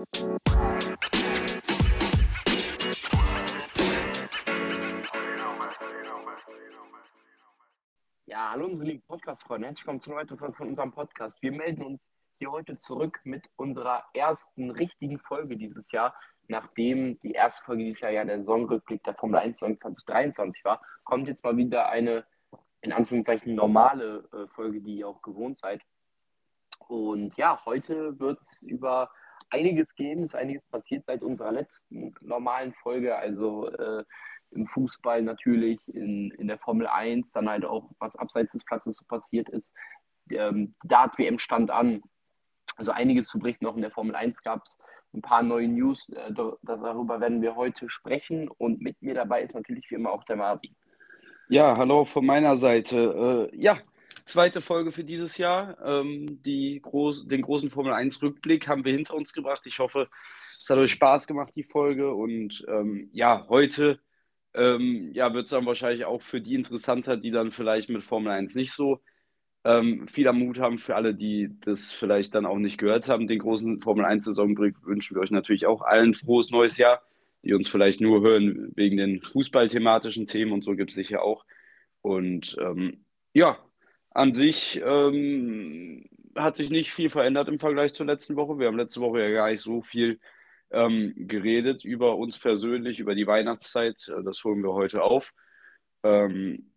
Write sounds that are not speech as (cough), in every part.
Ja, hallo unsere lieben Podcast-Freunde. Herzlich willkommen zu einer weiteren Folge von unserem Podcast. Wir melden uns hier heute zurück mit unserer ersten richtigen Folge dieses Jahr. Nachdem die erste Folge dieses Jahr ja der Saisonrückblick der Formel 1 2023 war, kommt jetzt mal wieder eine, in Anführungszeichen, normale äh, Folge, die ihr auch gewohnt seid. Und ja, heute wird es über einiges gehen, ist einiges passiert seit unserer letzten normalen Folge. Also äh, im Fußball natürlich, in, in der Formel 1, dann halt auch, was abseits des Platzes so passiert ist. Ähm, Dart-WM stand an. Also einiges zu berichten. Auch in der Formel 1 gab es ein paar neue News. Äh, darüber werden wir heute sprechen. Und mit mir dabei ist natürlich wie immer auch der Marvin. Ja, hallo von meiner Seite. Äh, ja, zweite Folge für dieses Jahr. Ähm, die groß, den großen Formel 1 Rückblick haben wir hinter uns gebracht. Ich hoffe, es hat euch Spaß gemacht, die Folge. Und ähm, ja, heute ähm, ja, wird es dann wahrscheinlich auch für die interessanter, die dann vielleicht mit Formel 1 nicht so ähm, viel Mut haben. Für alle, die das vielleicht dann auch nicht gehört haben, den großen Formel 1-Saisonblick wünschen wir euch natürlich auch allen frohes neues Jahr, die uns vielleicht nur hören wegen den fußballthematischen Themen und so gibt es sicher auch. Und ähm, ja, an sich ähm, hat sich nicht viel verändert im Vergleich zur letzten Woche. Wir haben letzte Woche ja gar nicht so viel ähm, geredet über uns persönlich, über die Weihnachtszeit. Äh, das holen wir heute auf. Ähm,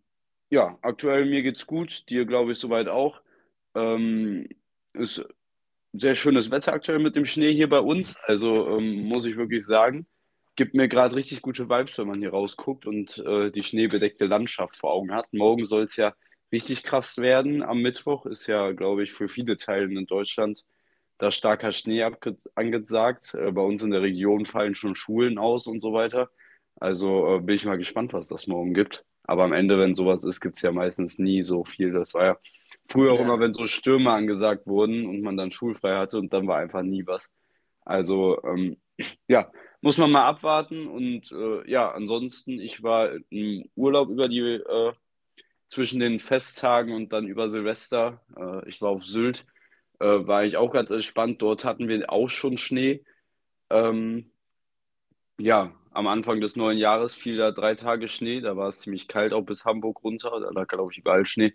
ja, aktuell mir geht's gut, dir glaube ich soweit auch. Ähm, ist sehr schönes Wetter aktuell mit dem Schnee hier bei uns. Also ähm, muss ich wirklich sagen, gibt mir gerade richtig gute Vibes, wenn man hier rausguckt und äh, die schneebedeckte Landschaft vor Augen hat. Morgen soll es ja richtig krass werden. Am Mittwoch ist ja, glaube ich, für viele Teile in Deutschland da starker Schnee angesagt. Äh, bei uns in der Region fallen schon Schulen aus und so weiter. Also äh, bin ich mal gespannt, was das morgen gibt. Aber am Ende, wenn sowas ist, gibt es ja meistens nie so viel. Das war ja früher auch immer, wenn so Stürme angesagt wurden und man dann schulfrei hatte und dann war einfach nie was. Also ähm, (clears throat) ja, muss man mal abwarten. Und äh, ja, ansonsten, ich war im Urlaub über die äh, zwischen den Festtagen und dann über Silvester. Äh, ich war auf Sylt äh, war ich auch ganz entspannt. Dort hatten wir auch schon Schnee. Ähm, ja, am Anfang des neuen Jahres fiel da drei Tage Schnee. Da war es ziemlich kalt, auch bis Hamburg runter. Da lag, glaube ich, überall Schnee.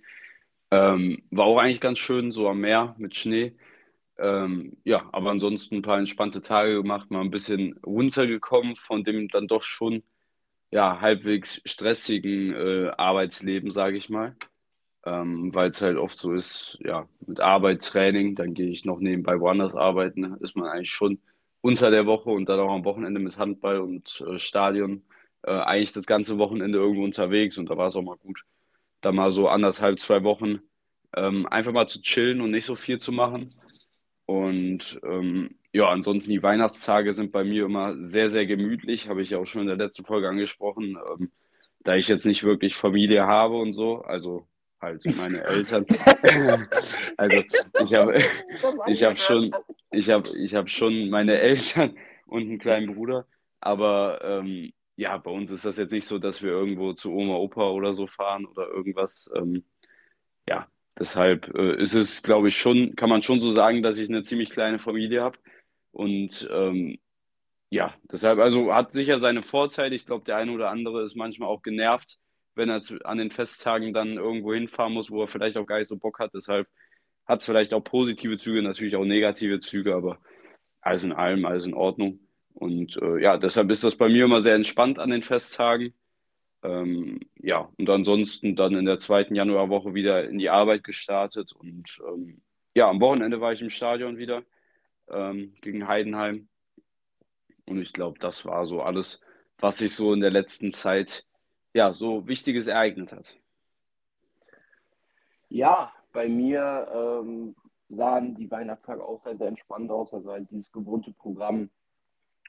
Ähm, war auch eigentlich ganz schön, so am Meer mit Schnee. Ähm, ja, aber ansonsten ein paar entspannte Tage gemacht, mal ein bisschen runtergekommen von dem dann doch schon ja, halbwegs stressigen äh, Arbeitsleben, sage ich mal ähm, weil es halt oft so ist, ja, mit Arbeit, Training, dann gehe ich noch nebenbei woanders arbeiten, ist man eigentlich schon unter der Woche und dann auch am Wochenende mit Handball und äh, Stadion äh, eigentlich das ganze Wochenende irgendwo unterwegs und da war es auch mal gut, da mal so anderthalb, zwei Wochen ähm, einfach mal zu chillen und nicht so viel zu machen. Und ähm, ja, ansonsten die Weihnachtstage sind bei mir immer sehr, sehr gemütlich, habe ich ja auch schon in der letzten Folge angesprochen. Ähm, da ich jetzt nicht wirklich Familie habe und so, also halt (laughs) meine Eltern. (laughs) also ich habe ich habe schon ich habe ich habe schon meine Eltern (laughs) und einen kleinen Bruder, aber ähm, ja, bei uns ist das jetzt nicht so, dass wir irgendwo zu Oma, Opa oder so fahren oder irgendwas. Ähm, deshalb äh, ist es, glaube ich, schon, kann man schon so sagen, dass ich eine ziemlich kleine Familie habe. Und ähm, ja, deshalb, also hat sicher seine Vorteile. Ich glaube, der eine oder andere ist manchmal auch genervt, wenn er an den Festtagen dann irgendwo hinfahren muss, wo er vielleicht auch gar nicht so Bock hat. Deshalb hat es vielleicht auch positive Züge, natürlich auch negative Züge, aber alles in allem, alles in Ordnung. Und äh, ja, deshalb ist das bei mir immer sehr entspannt an den Festtagen. Ähm, ja, und ansonsten dann in der zweiten Januarwoche wieder in die Arbeit gestartet. Und ähm, ja, am Wochenende war ich im Stadion wieder ähm, gegen Heidenheim. Und ich glaube, das war so alles, was sich so in der letzten Zeit ja, so Wichtiges ereignet hat? Ja, bei mir ähm, sahen die Weihnachtstage auch sehr, sehr entspannt aus. Also halt dieses gewohnte Programm,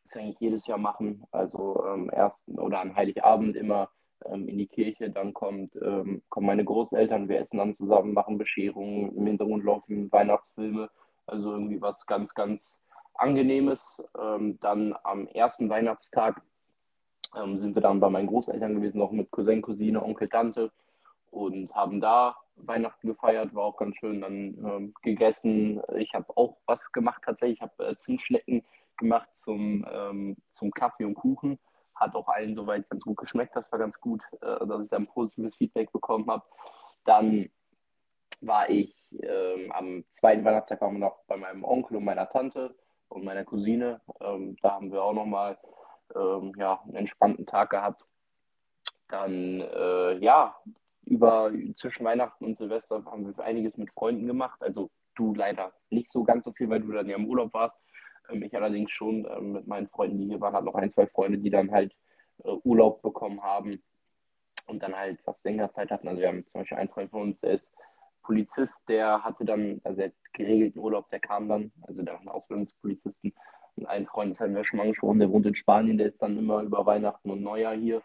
das eigentlich jedes Jahr machen. Also ähm, ersten oder an Heiligabend immer ähm, in die Kirche, dann kommt, ähm, kommen meine Großeltern, wir essen dann zusammen, machen Bescherungen, im Hintergrund laufen Weihnachtsfilme. Also irgendwie was ganz, ganz Angenehmes. Ähm, dann am ersten Weihnachtstag ähm, sind wir dann bei meinen Großeltern gewesen, auch mit Cousin, Cousine, Onkel, Tante und haben da Weihnachten gefeiert, war auch ganz schön, dann ähm, gegessen. Ich habe auch was gemacht tatsächlich, ich habe äh, Zimtschnecken gemacht zum, ähm, zum Kaffee und Kuchen. Hat auch allen soweit ganz gut geschmeckt. Das war ganz gut, äh, dass ich da ein positives Feedback bekommen habe. Dann war ich ähm, am zweiten Weihnachtstag waren noch bei meinem Onkel und meiner Tante und meiner Cousine. Ähm, da haben wir auch nochmal ähm, ja, einen entspannten Tag gehabt. Dann, äh, ja, über zwischen Weihnachten und Silvester haben wir einiges mit Freunden gemacht. Also du leider nicht so ganz so viel, weil du dann ja im Urlaub warst. Ähm, ich allerdings schon ähm, mit meinen Freunden, die hier waren, hat noch ein, zwei Freunde, die dann halt äh, Urlaub bekommen haben und dann halt fast länger Zeit hatten. Also wir haben zum Beispiel einen Freund von uns, der ist Polizist, der hatte dann, also er hat geregelten Urlaub, der kam dann, also der war ein Ausbildungspolizisten. Und einen Freund, das hatten wir schon mal angesprochen, der wohnt in Spanien, der ist dann immer über Weihnachten und Neujahr hier.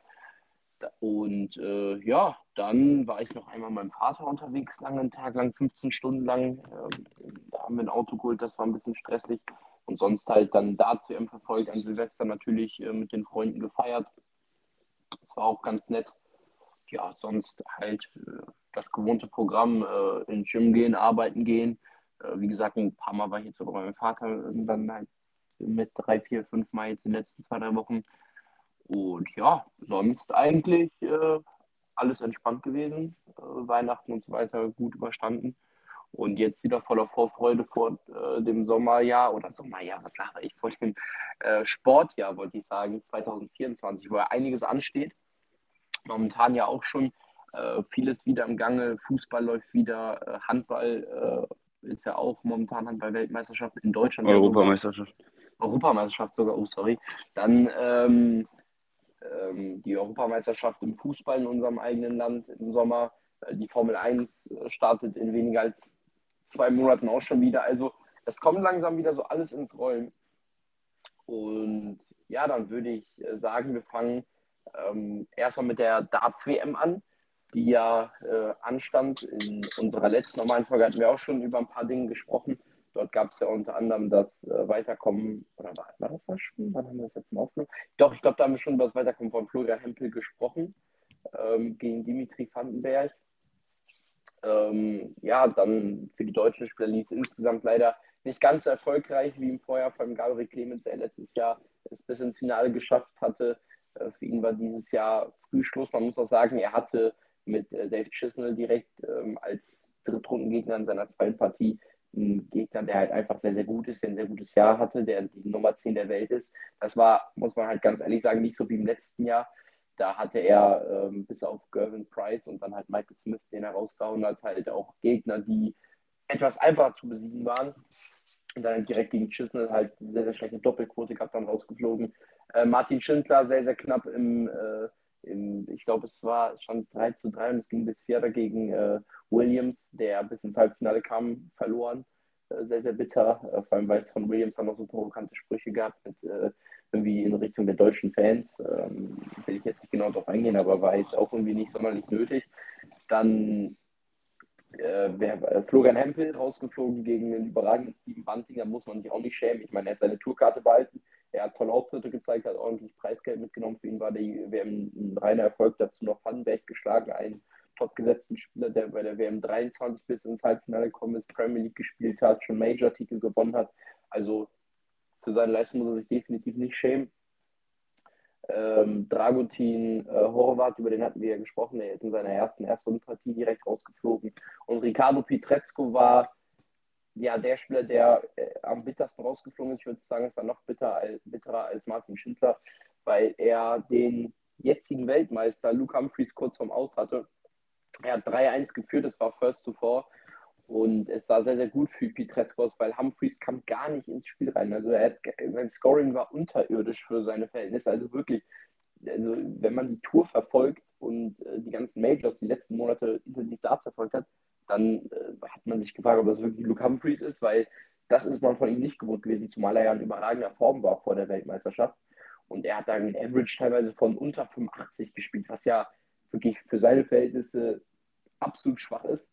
Und äh, ja, dann war ich noch einmal mit meinem Vater unterwegs, langen Tag lang, 15 Stunden lang. Ähm, da haben wir ein Auto geholt, das war ein bisschen stresslich. Und sonst halt dann Darts-WM verfolgt, an Silvester natürlich äh, mit den Freunden gefeiert. Das war auch ganz nett. Ja, sonst halt äh, das gewohnte Programm, äh, ins Gym gehen, arbeiten gehen. Äh, wie gesagt, ein paar Mal war ich jetzt sogar bei meinem Vater und dann halt mit drei, vier, fünf Mal jetzt in den letzten zwei, drei Wochen. Und ja, sonst eigentlich äh, alles entspannt gewesen. Äh, Weihnachten und so weiter gut überstanden. Und jetzt wieder voller Vorfreude vor äh, dem Sommerjahr oder Sommerjahr, was sage ich, vor dem äh, Sportjahr, wollte ich sagen, 2024, wo ja einiges ansteht. Momentan ja auch schon äh, vieles wieder im Gange. Fußball läuft wieder, äh, Handball äh, ist ja auch momentan Handball-Weltmeisterschaft in Deutschland. Europameisterschaft. Europameisterschaft sogar, oh sorry. Dann ähm, ähm, die Europameisterschaft im Fußball in unserem eigenen Land im Sommer. Äh, die Formel 1 startet in weniger als zwei Monaten auch schon wieder. Also es kommt langsam wieder so alles ins Rollen. Und ja, dann würde ich äh, sagen, wir fangen ähm, erstmal mit der Darts-WM an, die ja äh, anstand. In unserer letzten normalen Folge hatten wir auch schon über ein paar Dinge gesprochen. Dort gab es ja unter anderem das äh, Weiterkommen, oder war, war, das das schon? Wann haben wir das jetzt mal aufgenommen? Doch, ich glaube, da haben wir schon über das Weiterkommen von Florian Hempel gesprochen, ähm, gegen Dimitri Vandenberg. Ähm, ja, dann für die deutschen Spieler lief es insgesamt leider nicht ganz so erfolgreich wie im Vorjahr, vor allem Gabriel Clemens, der letztes Jahr es bis ins Finale geschafft hatte. Äh, für ihn war dieses Jahr früh Schluss. Man muss auch sagen, er hatte mit äh, Dave Chisnell direkt ähm, als Drittrundengegner in seiner zweiten Partie ein Gegner, der halt einfach sehr, sehr gut ist, der ein sehr gutes Jahr hatte, der die Nummer 10 der Welt ist. Das war, muss man halt ganz ehrlich sagen, nicht so wie im letzten Jahr. Da hatte er ähm, bis auf Gervin Price und dann halt Michael Smith, den er rausgehauen hat, halt auch Gegner, die etwas einfacher zu besiegen waren. Und dann direkt gegen Chisnell halt sehr, sehr schlechte Doppelquote gehabt, dann rausgeflogen. Äh, Martin Schindler sehr, sehr knapp im, äh, im ich glaube, es war stand 3 zu 3 und es ging bis Vierter gegen äh, Williams, der bis ins Halbfinale kam, verloren. Äh, sehr, sehr bitter, äh, vor allem weil es von Williams dann noch so provokante Sprüche gab, mit äh, irgendwie in Richtung der deutschen Fans. Ähm, will ich jetzt nicht genau darauf eingehen, aber war jetzt auch irgendwie nicht sonderlich nötig. Dann äh, Florian Hempel rausgeflogen gegen den überragenden Steven Bunting, da muss man sich auch nicht schämen. Ich meine, er hat seine Tourkarte behalten, er hat tolle Auftritte gezeigt, hat ordentlich Preisgeld mitgenommen. Für ihn war die WM ein reiner Erfolg, dazu noch Vandenberg geschlagen, einen topgesetzten Spieler, der bei der WM 23 bis ins Halbfinale gekommen ist, Premier League gespielt hat, schon Major-Titel gewonnen hat. Also für seine Leistung muss er sich definitiv nicht schämen. Ähm, Dragutin äh, Horvath, über den hatten wir ja gesprochen, der ist in seiner ersten Erstrundenpartie direkt rausgeflogen. Und Ricardo Pietrezco war ja der Spieler, der äh, am bittersten rausgeflogen ist. Ich würde sagen, es war noch bitter, bitterer als Martin Schindler, weil er den jetzigen Weltmeister Luke Humphreys kurz vorm Aus hatte er hat 3-1 geführt, es war First to Four. Und es sah sehr, sehr gut für Pietrezko aus, weil Humphreys kam gar nicht ins Spiel rein. Also hat, sein Scoring war unterirdisch für seine Verhältnisse. Also wirklich, also wenn man die Tour verfolgt und äh, die ganzen Majors die letzten Monate intensiv da verfolgt hat, dann äh, hat man sich gefragt, ob das wirklich Luke Humphreys ist, weil das ist man von ihm nicht gewohnt gewesen, zumal er ja in überragender Form war vor der Weltmeisterschaft. Und er hat dann einen Average teilweise von unter 85 gespielt, was ja wirklich für seine Verhältnisse absolut schwach ist.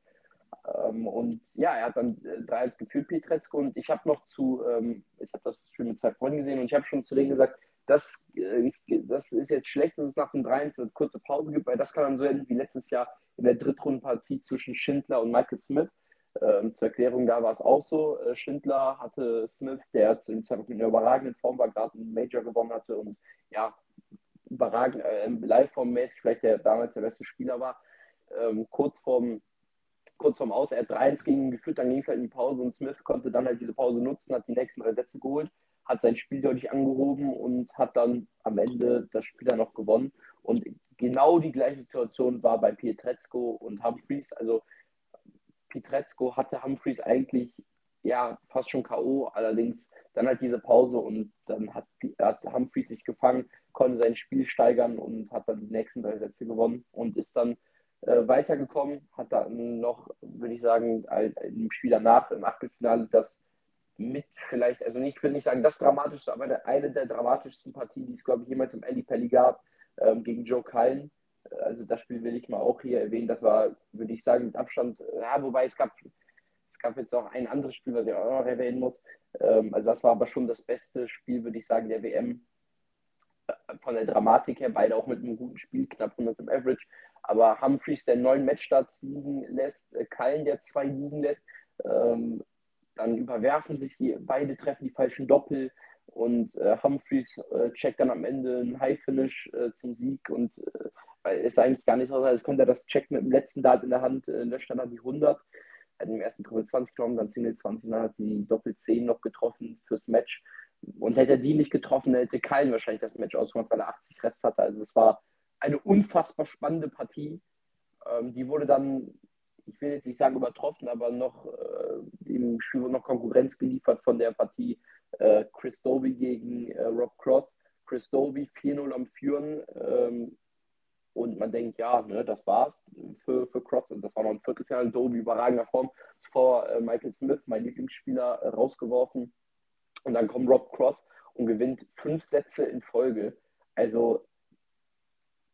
Ähm, und ja, er hat dann äh, 3-1 geführt, Pietrezko. Und ich habe noch zu, ähm, ich habe das schon mit zwei Freunden gesehen und ich habe schon zu denen gesagt, das, äh, das ist jetzt schlecht, dass es nach dem 3-1 eine kurze Pause gibt, weil das kann dann so enden wie letztes Jahr in der Drittrundenpartie zwischen Schindler und Michael Smith. Ähm, zur Erklärung, da war es auch so. Äh, Schindler hatte Smith, der zu dem Zeitpunkt in einer überragenden Form war, gerade einen Major gewonnen hatte und ja, überragend, äh, live-formmäßig vielleicht der damals der beste Spieler war. Ähm, kurz vorm kurz vorm Aus, er hat 3-1 gegen geführt, dann ging es halt in die Pause und Smith konnte dann halt diese Pause nutzen, hat die nächsten drei Sätze geholt, hat sein Spiel deutlich angehoben und hat dann am Ende das Spiel dann noch gewonnen. Und genau die gleiche Situation war bei Pietrezco und Humphreys. Also Pietrezco hatte Humphreys eigentlich ja fast schon K.O., allerdings dann halt diese Pause und dann hat, hat Humphreys sich gefangen, konnte sein Spiel steigern und hat dann die nächsten drei Sätze gewonnen und ist dann äh, weitergekommen, hat dann noch, würde ich sagen, im Spiel danach im Achtelfinale das mit vielleicht, also nicht, ich würde nicht sagen das dramatischste, aber eine der dramatischsten Partien, die es, glaube ich, jemals im Ali Pelli gab, ähm, gegen Joe Cullen also das Spiel will ich mal auch hier erwähnen. Das war, würde ich sagen, mit Abstand, ja, wobei es gab, es gab jetzt auch ein anderes Spiel, was ich auch noch erwähnen muss. Ähm, also das war aber schon das beste Spiel, würde ich sagen, der WM äh, von der Dramatik her. Beide auch mit einem guten Spiel, knapp 100 im Average. Aber Humphreys, der neun Matchstarts liegen lässt, äh, Kallen, der zwei liegen lässt, ähm, dann überwerfen sich die, beide treffen die falschen Doppel und äh, Humphreys äh, checkt dann am Ende ein High-Finish äh, zum Sieg und äh, es eigentlich gar nicht so, als könnte er das Check mit dem letzten Dart in der Hand, äh, löscht dann die 100, hat im ersten Triple 20 genommen, dann Single 20, dann hat die Doppel 10 noch getroffen fürs Match. Und hätte er die nicht getroffen, hätte Kallen wahrscheinlich das Match ausgemacht, weil er 80 Rest hatte. Also es war eine unfassbar spannende Partie. Ähm, die wurde dann, ich will jetzt nicht sagen übertroffen, aber noch äh, im Spiel wurde noch Konkurrenz geliefert von der Partie äh, Chris Doby gegen äh, Rob Cross. Chris Doby 4-0 am Führen, ähm, und man denkt, ja, ne, das war's für, für Cross. Und das war noch ein Viertelfinale. Doby überragender Form. Vor äh, Michael Smith, mein Lieblingsspieler, äh, rausgeworfen. Und dann kommt Rob Cross und gewinnt fünf Sätze in Folge. Also,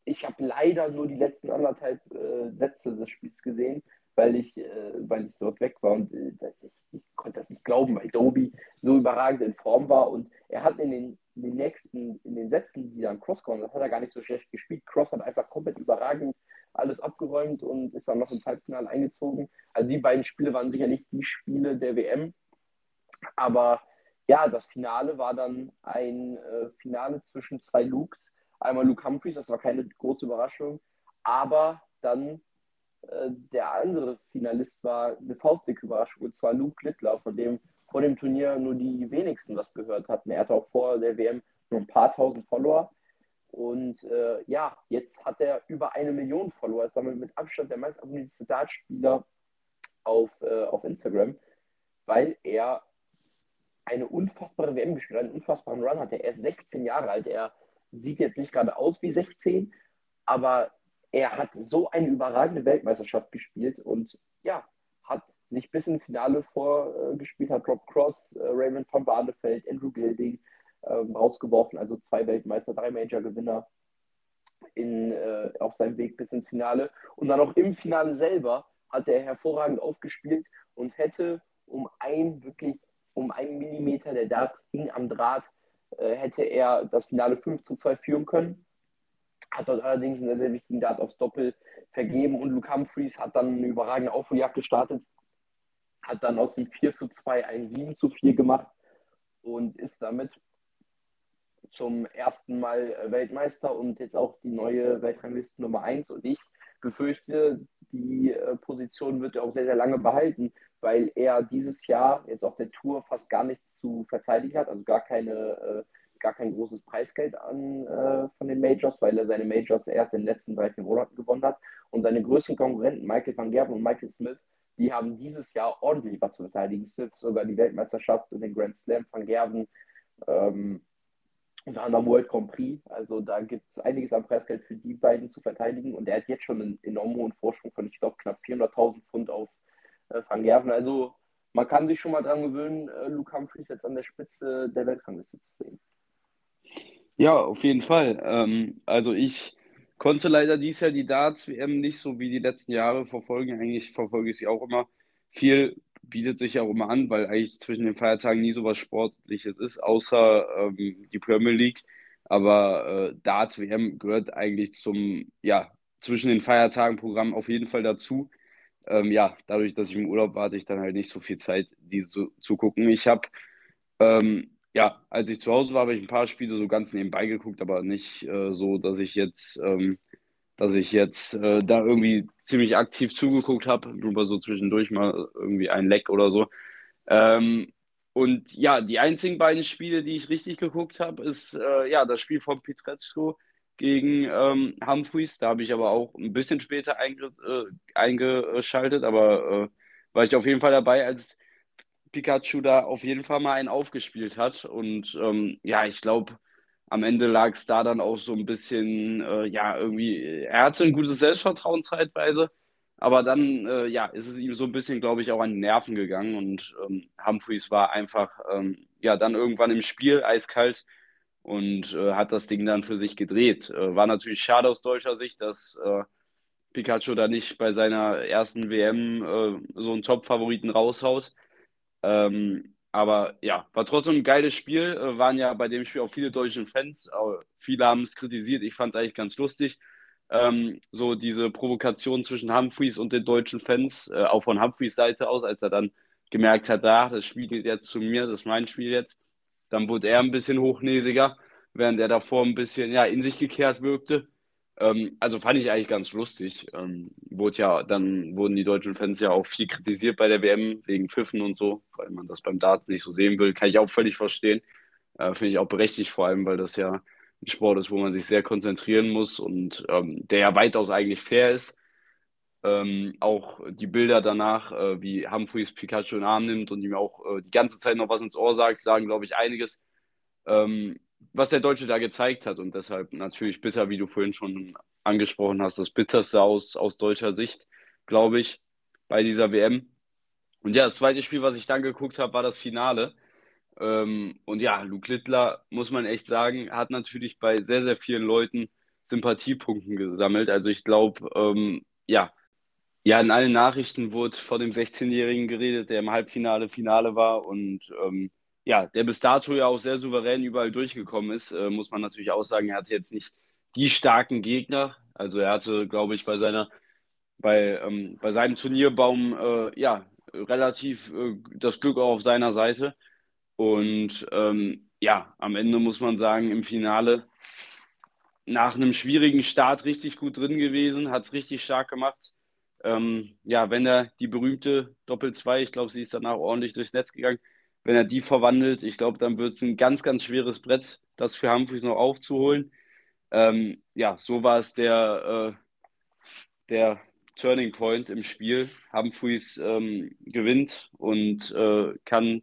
ich habe leider nur die letzten anderthalb äh, Sätze des Spiels gesehen, weil ich, äh, weil ich dort weg war. Und äh, ich, ich, konnte das nicht glauben, weil Doby so überragend in Form war. Und er hat in den in den nächsten, in den Sätzen, die dann Cross kommen, das hat er gar nicht so schlecht gespielt. Cross hat einfach komplett überragend alles abgeräumt und ist dann noch ins Halbfinale eingezogen. Also die beiden Spiele waren sicherlich die Spiele der WM. Aber ja, das Finale war dann ein äh, Finale zwischen zwei Lukes. Einmal Luke Humphreys, das war keine große Überraschung. Aber dann äh, der andere Finalist war eine faustdicke Überraschung, und zwar Luke Littler, von dem vor dem Turnier nur die wenigsten was gehört hatten. Er hatte auch vor der WM nur ein paar tausend Follower. Und äh, ja, jetzt hat er über eine Million Follower. Ist damit mit Abstand der meist abonnierteste Dartspieler auf, äh, auf Instagram, weil er eine unfassbare WM gespielt hat, einen unfassbaren Run hatte. Er ist 16 Jahre alt. Er sieht jetzt nicht gerade aus wie 16, aber er hat so eine überragende Weltmeisterschaft gespielt und ja, hat sich bis ins Finale vorgespielt hat. Rob Cross, äh, Raymond van Barneveld, Andrew Gilding ähm, rausgeworfen, also zwei Weltmeister, drei Major-Gewinner in, äh, auf seinem Weg bis ins Finale. Und dann auch im Finale selber hat er hervorragend aufgespielt und hätte um ein wirklich um einen Millimeter, der Dart hing am Draht, hätte er das Finale 5 zu 2 führen können. Hat dort allerdings einen sehr, sehr wichtigen Dart aufs Doppel vergeben und Luke Humphreys hat dann eine überragende Aufholjagd gestartet, hat dann aus dem 4 zu 2 ein 7 zu 4 gemacht und ist damit zum ersten Mal äh, Weltmeister und jetzt auch die neue Weltrangliste Nummer 1. Und ich befürchte, die äh, Position wird er auch sehr, sehr lange behalten, weil er dieses Jahr jetzt auf der Tour fast gar nichts zu verteidigen hat, also gar keine äh, gar kein großes Preisgeld an äh, von den Majors, weil er seine Majors erst in den letzten drei, vier Monaten gewonnen hat. Und seine größten Konkurrenten, Michael van Gerven und Michael Smith, die haben dieses Jahr ordentlich was zu verteidigen. Smith sogar die Weltmeisterschaft und den Grand Slam von Gerven, ähm, unter anderem World Grand Prix. Also da gibt es einiges an Preisgeld für die beiden zu verteidigen. Und er hat jetzt schon einen enorm hohen Vorsprung von, ich glaube, knapp 400.000 Pfund auf äh, Van Gerven. Also man kann sich schon mal dran gewöhnen, äh, Luke Humphries jetzt an der Spitze der Weltrangliste zu sehen. Ja, auf jeden Fall. Ähm, also ich Konnte leider dieses Jahr die Darts-WM nicht so wie die letzten Jahre verfolgen. Eigentlich verfolge ich sie auch immer. Viel bietet sich auch immer an, weil eigentlich zwischen den Feiertagen nie so was Sportliches ist, außer ähm, die Premier League. Aber äh, Darts-WM gehört eigentlich zum, ja, zwischen den Feiertagen Programm auf jeden Fall dazu. Ähm, ja, dadurch, dass ich im Urlaub war, hatte ich dann halt nicht so viel Zeit, die zu, zu gucken. Ich habe, ähm, ja, als ich zu Hause war, habe ich ein paar Spiele so ganz nebenbei geguckt, aber nicht äh, so, dass ich jetzt, ähm, dass ich jetzt äh, da irgendwie ziemlich aktiv zugeguckt habe, nur so zwischendurch mal irgendwie ein Leck oder so. Ähm, und ja, die einzigen beiden Spiele, die ich richtig geguckt habe, ist äh, ja das Spiel von Pietrezco gegen ähm, Humphreys. Da habe ich aber auch ein bisschen später einge äh, eingeschaltet, aber äh, war ich auf jeden Fall dabei, als Pikachu da auf jeden Fall mal einen aufgespielt hat. Und ähm, ja, ich glaube, am Ende lag es da dann auch so ein bisschen, äh, ja, irgendwie, er hatte ein gutes Selbstvertrauen zeitweise, aber dann, äh, ja, ist es ihm so ein bisschen, glaube ich, auch an die Nerven gegangen und ähm, Humphreys war einfach, ähm, ja, dann irgendwann im Spiel eiskalt und äh, hat das Ding dann für sich gedreht. Äh, war natürlich schade aus deutscher Sicht, dass äh, Pikachu da nicht bei seiner ersten WM äh, so einen Top-Favoriten raushaut. Ähm, aber ja, war trotzdem ein geiles Spiel. Äh, waren ja bei dem Spiel auch viele deutsche Fans. viele haben es kritisiert. Ich fand es eigentlich ganz lustig. Ähm, so diese Provokation zwischen Humphreys und den deutschen Fans, äh, auch von Humphreys Seite aus, als er dann gemerkt hat, ah, das Spiel geht jetzt zu mir, das ist mein Spiel jetzt. Dann wurde er ein bisschen hochnäsiger, während er davor ein bisschen ja, in sich gekehrt wirkte. Ähm, also fand ich eigentlich ganz lustig. Ähm, wurde ja, dann wurden die deutschen Fans ja auch viel kritisiert bei der WM wegen Pfiffen und so, weil man das beim Dart nicht so sehen will. Kann ich auch völlig verstehen. Äh, Finde ich auch berechtigt, vor allem, weil das ja ein Sport ist, wo man sich sehr konzentrieren muss und ähm, der ja weitaus eigentlich fair ist. Ähm, auch die Bilder danach, äh, wie Humphreys Pikachu in den Arm nimmt und ihm auch äh, die ganze Zeit noch was ins Ohr sagt, sagen, glaube ich, einiges, ähm, was der Deutsche da gezeigt hat. Und deshalb natürlich bitter, wie du vorhin schon angesprochen hast, das Bitterste aus, aus deutscher Sicht, glaube ich, bei dieser WM. Und ja, das zweite Spiel, was ich dann geguckt habe, war das Finale. Ähm, und ja, Luke Littler, muss man echt sagen, hat natürlich bei sehr, sehr vielen Leuten Sympathiepunkten gesammelt. Also ich glaube, ähm, ja, ja, in allen Nachrichten wurde von dem 16-Jährigen geredet, der im Halbfinale, Finale war und ähm, ja, der bis dato ja auch sehr souverän überall durchgekommen ist, äh, muss man natürlich auch sagen, er hatte jetzt nicht die starken Gegner. Also er hatte, glaube ich, bei seiner, bei, ähm, bei seinem Turnierbaum äh, ja relativ äh, das Glück auch auf seiner Seite. Und ähm, ja, am Ende muss man sagen, im Finale nach einem schwierigen Start richtig gut drin gewesen, hat es richtig stark gemacht ähm, ja, wenn er die berühmte Doppel-2, ich glaube, sie ist danach ordentlich durchs Netz gegangen, wenn er die verwandelt, ich glaube, dann wird es ein ganz, ganz schweres Brett, das für Humphreys noch aufzuholen. Ähm, ja, so war es der, äh, der Turning Point im Spiel. Humphreys ähm, gewinnt und äh, kann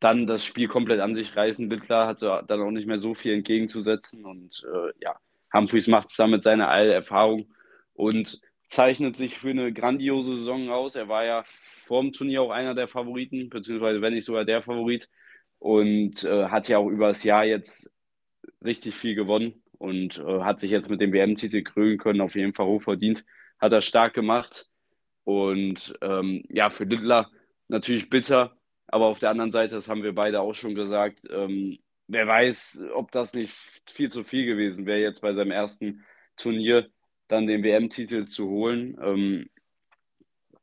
dann das Spiel komplett an sich reißen. Bittler hat dann auch nicht mehr so viel entgegenzusetzen und äh, ja, Humphreys macht es damit seine Erfahrung und zeichnet sich für eine grandiose Saison aus. Er war ja vor dem Turnier auch einer der Favoriten, beziehungsweise wenn nicht sogar der Favorit und äh, hat ja auch über das Jahr jetzt richtig viel gewonnen und äh, hat sich jetzt mit dem WM-Titel krönen können, auf jeden Fall hochverdient. Hat er stark gemacht und ähm, ja, für Littler natürlich bitter, aber auf der anderen Seite, das haben wir beide auch schon gesagt, ähm, wer weiß, ob das nicht viel zu viel gewesen wäre jetzt bei seinem ersten Turnier dann den WM-Titel zu holen. Ähm,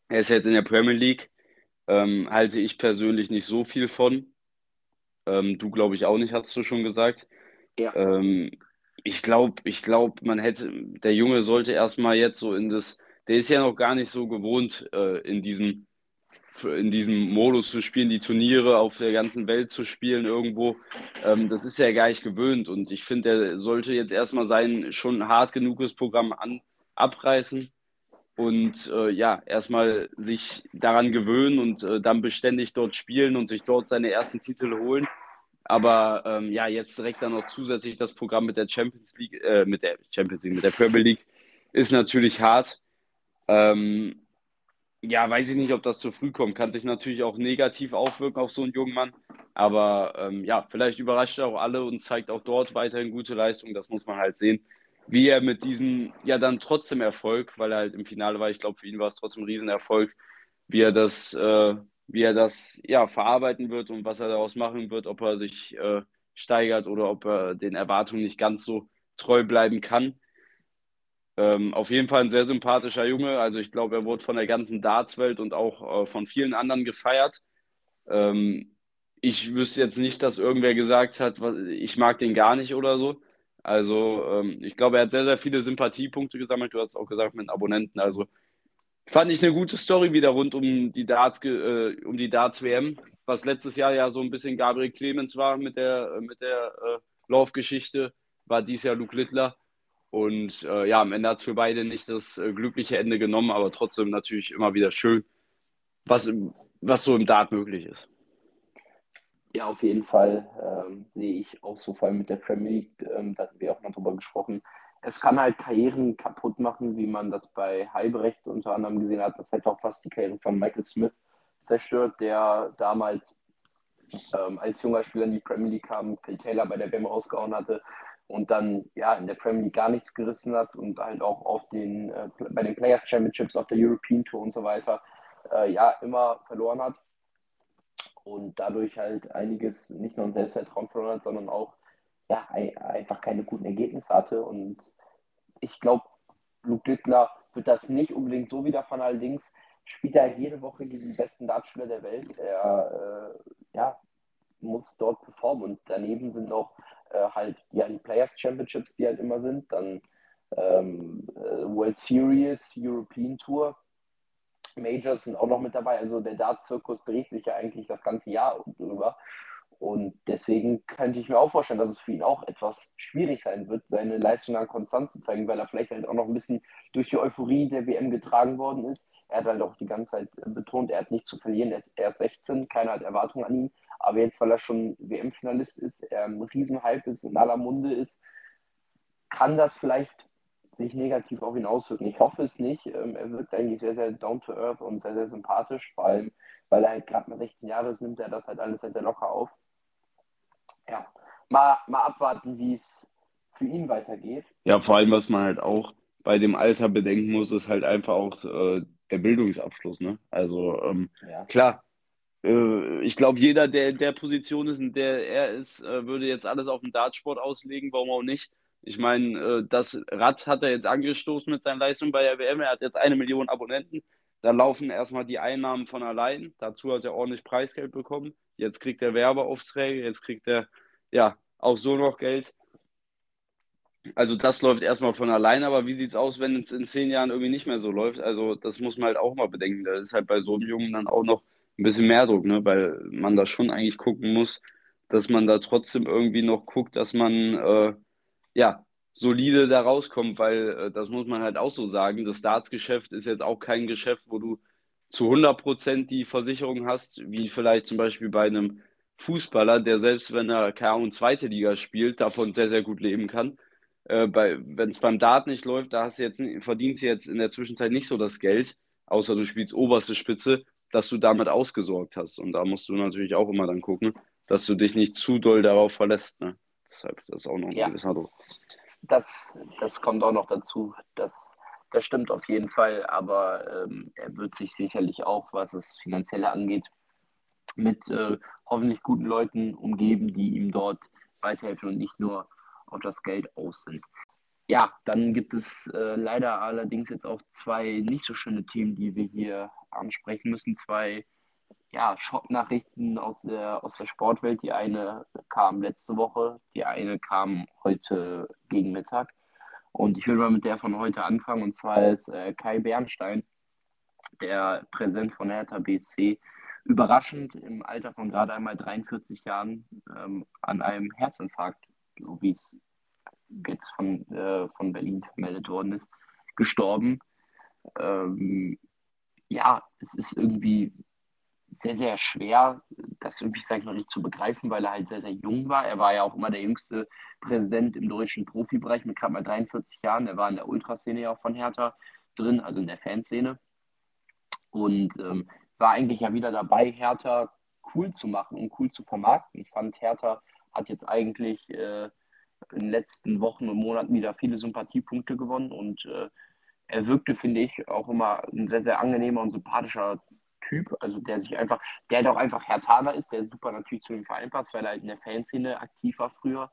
er ist jetzt in der Premier League, ähm, halte ich persönlich nicht so viel von. Ähm, du glaube ich auch nicht, hast du schon gesagt. Ja. Ähm, ich glaube, ich glaube, man hätte, der Junge sollte erstmal jetzt so in das, der ist ja noch gar nicht so gewohnt, äh, in diesem in diesem Modus zu spielen, die Turniere auf der ganzen Welt zu spielen irgendwo, ähm, das ist er gar nicht gewöhnt. Und ich finde, er sollte jetzt erstmal sein schon hart genuges Programm an, abreißen und äh, ja, erstmal sich daran gewöhnen und äh, dann beständig dort spielen und sich dort seine ersten Titel holen. Aber ähm, ja, jetzt direkt dann noch zusätzlich das Programm mit der Champions League, äh, mit der Champions League, mit der Premier League ist natürlich hart. Ähm, ja, weiß ich nicht, ob das zu früh kommt. Kann sich natürlich auch negativ auswirken auf so einen jungen Mann. Aber ähm, ja, vielleicht überrascht er auch alle und zeigt auch dort weiterhin gute Leistung. Das muss man halt sehen. Wie er mit diesem, ja, dann trotzdem Erfolg, weil er halt im Finale war, ich glaube, für ihn war es trotzdem ein Riesenerfolg, wie er das, äh, wie er das, ja, verarbeiten wird und was er daraus machen wird, ob er sich äh, steigert oder ob er den Erwartungen nicht ganz so treu bleiben kann. Ähm, auf jeden Fall ein sehr sympathischer Junge. Also ich glaube, er wurde von der ganzen Dartswelt und auch äh, von vielen anderen gefeiert. Ähm, ich wüsste jetzt nicht, dass irgendwer gesagt hat, was, ich mag den gar nicht oder so. Also ähm, ich glaube, er hat sehr, sehr viele Sympathiepunkte gesammelt. Du hast auch gesagt mit Abonnenten. Also fand ich eine gute Story wieder rund um die Darts, äh, um die Darts WM, was letztes Jahr ja so ein bisschen Gabriel Clemens war mit der, mit der äh, Laufgeschichte, war dies Jahr Luke Littler. Und äh, ja, am Ende hat es für beide nicht das äh, glückliche Ende genommen, aber trotzdem natürlich immer wieder schön, was, was so im Dart möglich ist. Ja, auf jeden Fall ähm, sehe ich auch so, vor allem mit der Premier League, ähm, da hatten wir auch mal drüber gesprochen. Es kann halt Karrieren kaputt machen, wie man das bei Halbrecht unter anderem gesehen hat. Das hätte auch fast die Karriere von Michael Smith zerstört, der damals ähm, als junger Spieler in die Premier League kam, Phil Taylor bei der WM rausgehauen hatte und dann ja in der Premier League gar nichts gerissen hat und halt auch auf den, äh, bei den Players Championships, auf der European Tour und so weiter, äh, ja, immer verloren hat und dadurch halt einiges nicht nur an Selbstvertrauen verloren hat, sondern auch ja, einfach keine guten Ergebnisse hatte. Und ich glaube, Luke Littler wird das nicht unbedingt so wiederfahren. Allerdings spielt er jede Woche gegen die besten Dartspieler der Welt. Er äh, ja, muss dort performen. Und daneben sind noch äh, halt ja, die Players Championships, die halt immer sind. Dann ähm, äh, World Series, European Tour. Majors sind auch noch mit dabei. Also der Dart-Zirkus dreht sich ja eigentlich das ganze Jahr drüber. Und deswegen könnte ich mir auch vorstellen, dass es für ihn auch etwas schwierig sein wird, seine Leistung an konstant zu zeigen, weil er vielleicht halt auch noch ein bisschen durch die Euphorie der WM getragen worden ist. Er hat halt auch die ganze Zeit betont, er hat nichts zu verlieren, er ist 16, keiner hat Erwartungen an ihn. Aber jetzt, weil er schon WM-Finalist ist, er ein Riesenhype ist, in aller Munde ist, kann das vielleicht sich negativ auf ihn auswirken. Ich hoffe es nicht. Ähm, er wirkt eigentlich sehr, sehr down to earth und sehr, sehr sympathisch, vor allem, weil er halt gerade mal 16 Jahre ist, nimmt er das halt alles sehr, sehr locker auf. Ja, mal, mal abwarten, wie es für ihn weitergeht. Ja, vor allem, was man halt auch bei dem Alter bedenken muss, ist halt einfach auch äh, der Bildungsabschluss. Ne? Also ähm, ja. klar, ich glaube, jeder, der in der Position ist, in der er ist, äh, würde jetzt alles auf den Dartsport auslegen, warum auch nicht. Ich meine, äh, das Rad hat er jetzt angestoßen mit seinen Leistungen bei der WM. Er hat jetzt eine Million Abonnenten. Da laufen erstmal die Einnahmen von allein. Dazu hat er ordentlich Preisgeld bekommen. Jetzt kriegt er Werbeaufträge, jetzt kriegt er ja auch so noch Geld. Also das läuft erstmal von allein, aber wie sieht es aus, wenn es in zehn Jahren irgendwie nicht mehr so läuft? Also das muss man halt auch mal bedenken. Da ist halt bei so einem Jungen dann auch noch ein bisschen mehr Druck, ne? weil man da schon eigentlich gucken muss, dass man da trotzdem irgendwie noch guckt, dass man äh, ja, solide da rauskommt, weil äh, das muss man halt auch so sagen. Das Startsgeschäft ist jetzt auch kein Geschäft, wo du zu 100% die Versicherung hast, wie vielleicht zum Beispiel bei einem Fußballer, der selbst wenn er keine Ahnung, zweite Liga spielt, davon sehr, sehr gut leben kann. Äh, wenn es beim Dart nicht läuft, da hast du jetzt, verdienst du jetzt in der Zwischenzeit nicht so das Geld, außer du spielst oberste Spitze, dass du damit ausgesorgt hast. Und da musst du natürlich auch immer dann gucken, dass du dich nicht zu doll darauf verlässt. Ne? Deshalb, das ist auch noch ein ja. gewisser Druck. Das, das kommt auch noch dazu. Das, das stimmt auf jeden Fall, aber ähm, er wird sich sicherlich auch, was das Finanzielle angeht, mit äh, hoffentlich guten Leuten umgeben, die ihm dort weiterhelfen und nicht nur auf das Geld aus sind. Ja, dann gibt es äh, leider allerdings jetzt auch zwei nicht so schöne Themen, die wir hier ansprechen müssen. Zwei ja, Schocknachrichten aus der, aus der Sportwelt. Die eine kam letzte Woche, die eine kam heute gegen Mittag. Und ich will mal mit der von heute anfangen. Und zwar ist äh, Kai Bernstein, der Präsident von Hertha BSC, überraschend im Alter von gerade einmal 43 Jahren ähm, an einem Herzinfarkt, so wie es jetzt von, äh, von Berlin vermeldet worden ist, gestorben. Ähm, ja, es ist irgendwie sehr, sehr schwer, das irgendwie, sag ich mal, nicht zu begreifen, weil er halt sehr, sehr jung war. Er war ja auch immer der jüngste Präsident im deutschen Profibereich mit gerade mal 43 Jahren. Er war in der Ultraszene ja auch von Hertha drin, also in der Fanszene. Und ähm, war eigentlich ja wieder dabei, Hertha cool zu machen und cool zu vermarkten. Ich fand, Hertha hat jetzt eigentlich äh, in den letzten Wochen und Monaten wieder viele Sympathiepunkte gewonnen und äh, er wirkte, finde ich, auch immer ein sehr, sehr angenehmer und sympathischer Typ, also der sich einfach, der halt auch einfach Hertaner ist, der super natürlich zu dem Verein passt, weil er halt in der Fanszene aktiv war früher.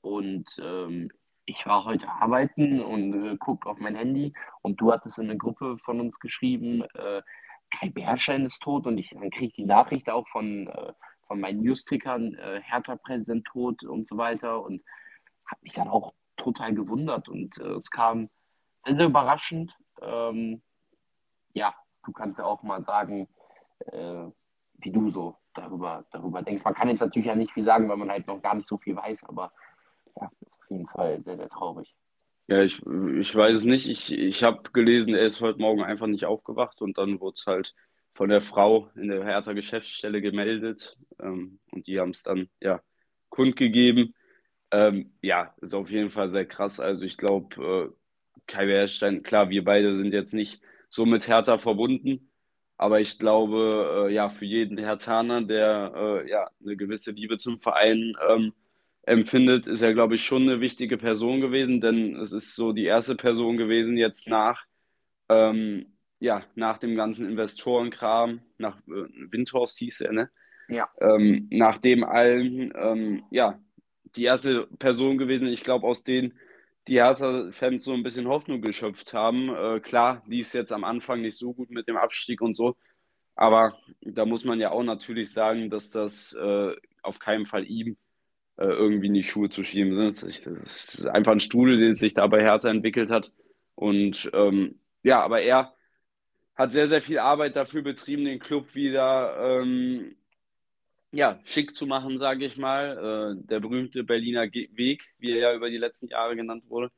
Und ähm, ich war heute arbeiten und äh, guck auf mein Handy und du hattest in eine Gruppe von uns geschrieben, äh, Kai Bärstein ist tot und ich, dann kriege ich die Nachricht auch von, äh, von meinen Newstickern, äh, Hertha-Präsident tot und so weiter und habe mich dann auch total gewundert und äh, es kam sehr, sehr überraschend. Ähm, ja, du kannst ja auch mal sagen, äh, wie du so darüber, darüber denkst. Man kann jetzt natürlich ja nicht viel sagen, weil man halt noch gar nicht so viel weiß, aber ja, ist auf jeden Fall sehr, sehr traurig. Ja, ich, ich weiß es nicht. Ich, ich habe gelesen, er ist heute Morgen einfach nicht aufgewacht und dann wurde es halt von der Frau in der Hertha Geschäftsstelle gemeldet ähm, und die haben es dann ja kundgegeben. Ähm, ja, ist auf jeden Fall sehr krass. Also ich glaube, äh, Kai Bärstein, klar, wir beide sind jetzt nicht so mit Hertha verbunden, aber ich glaube, äh, ja, für jeden Hertaner, der äh, ja eine gewisse Liebe zum Verein ähm, empfindet, ist er, glaube ich, schon eine wichtige Person gewesen, denn es ist so die erste Person gewesen jetzt nach, ähm, ja, nach dem ganzen Investorenkram, nach äh, Windhorst hieß er, ne? Ja. Ähm, nach dem allen, ähm, ja, die erste Person gewesen, ich glaube, aus denen die Hertha-Fans so ein bisschen Hoffnung geschöpft haben. Äh, klar, lief es jetzt am Anfang nicht so gut mit dem Abstieg und so, aber da muss man ja auch natürlich sagen, dass das äh, auf keinen Fall ihm äh, irgendwie in die Schuhe zu schieben. Das ist einfach ein Strudel, den sich da bei Hertha entwickelt hat. Und ähm, ja, aber er hat sehr, sehr viel Arbeit dafür betrieben, den Club wieder ähm, ja, schick zu machen, sage ich mal. Äh, der berühmte Berliner Ge Weg, wie er ja über die letzten Jahre genannt wurde,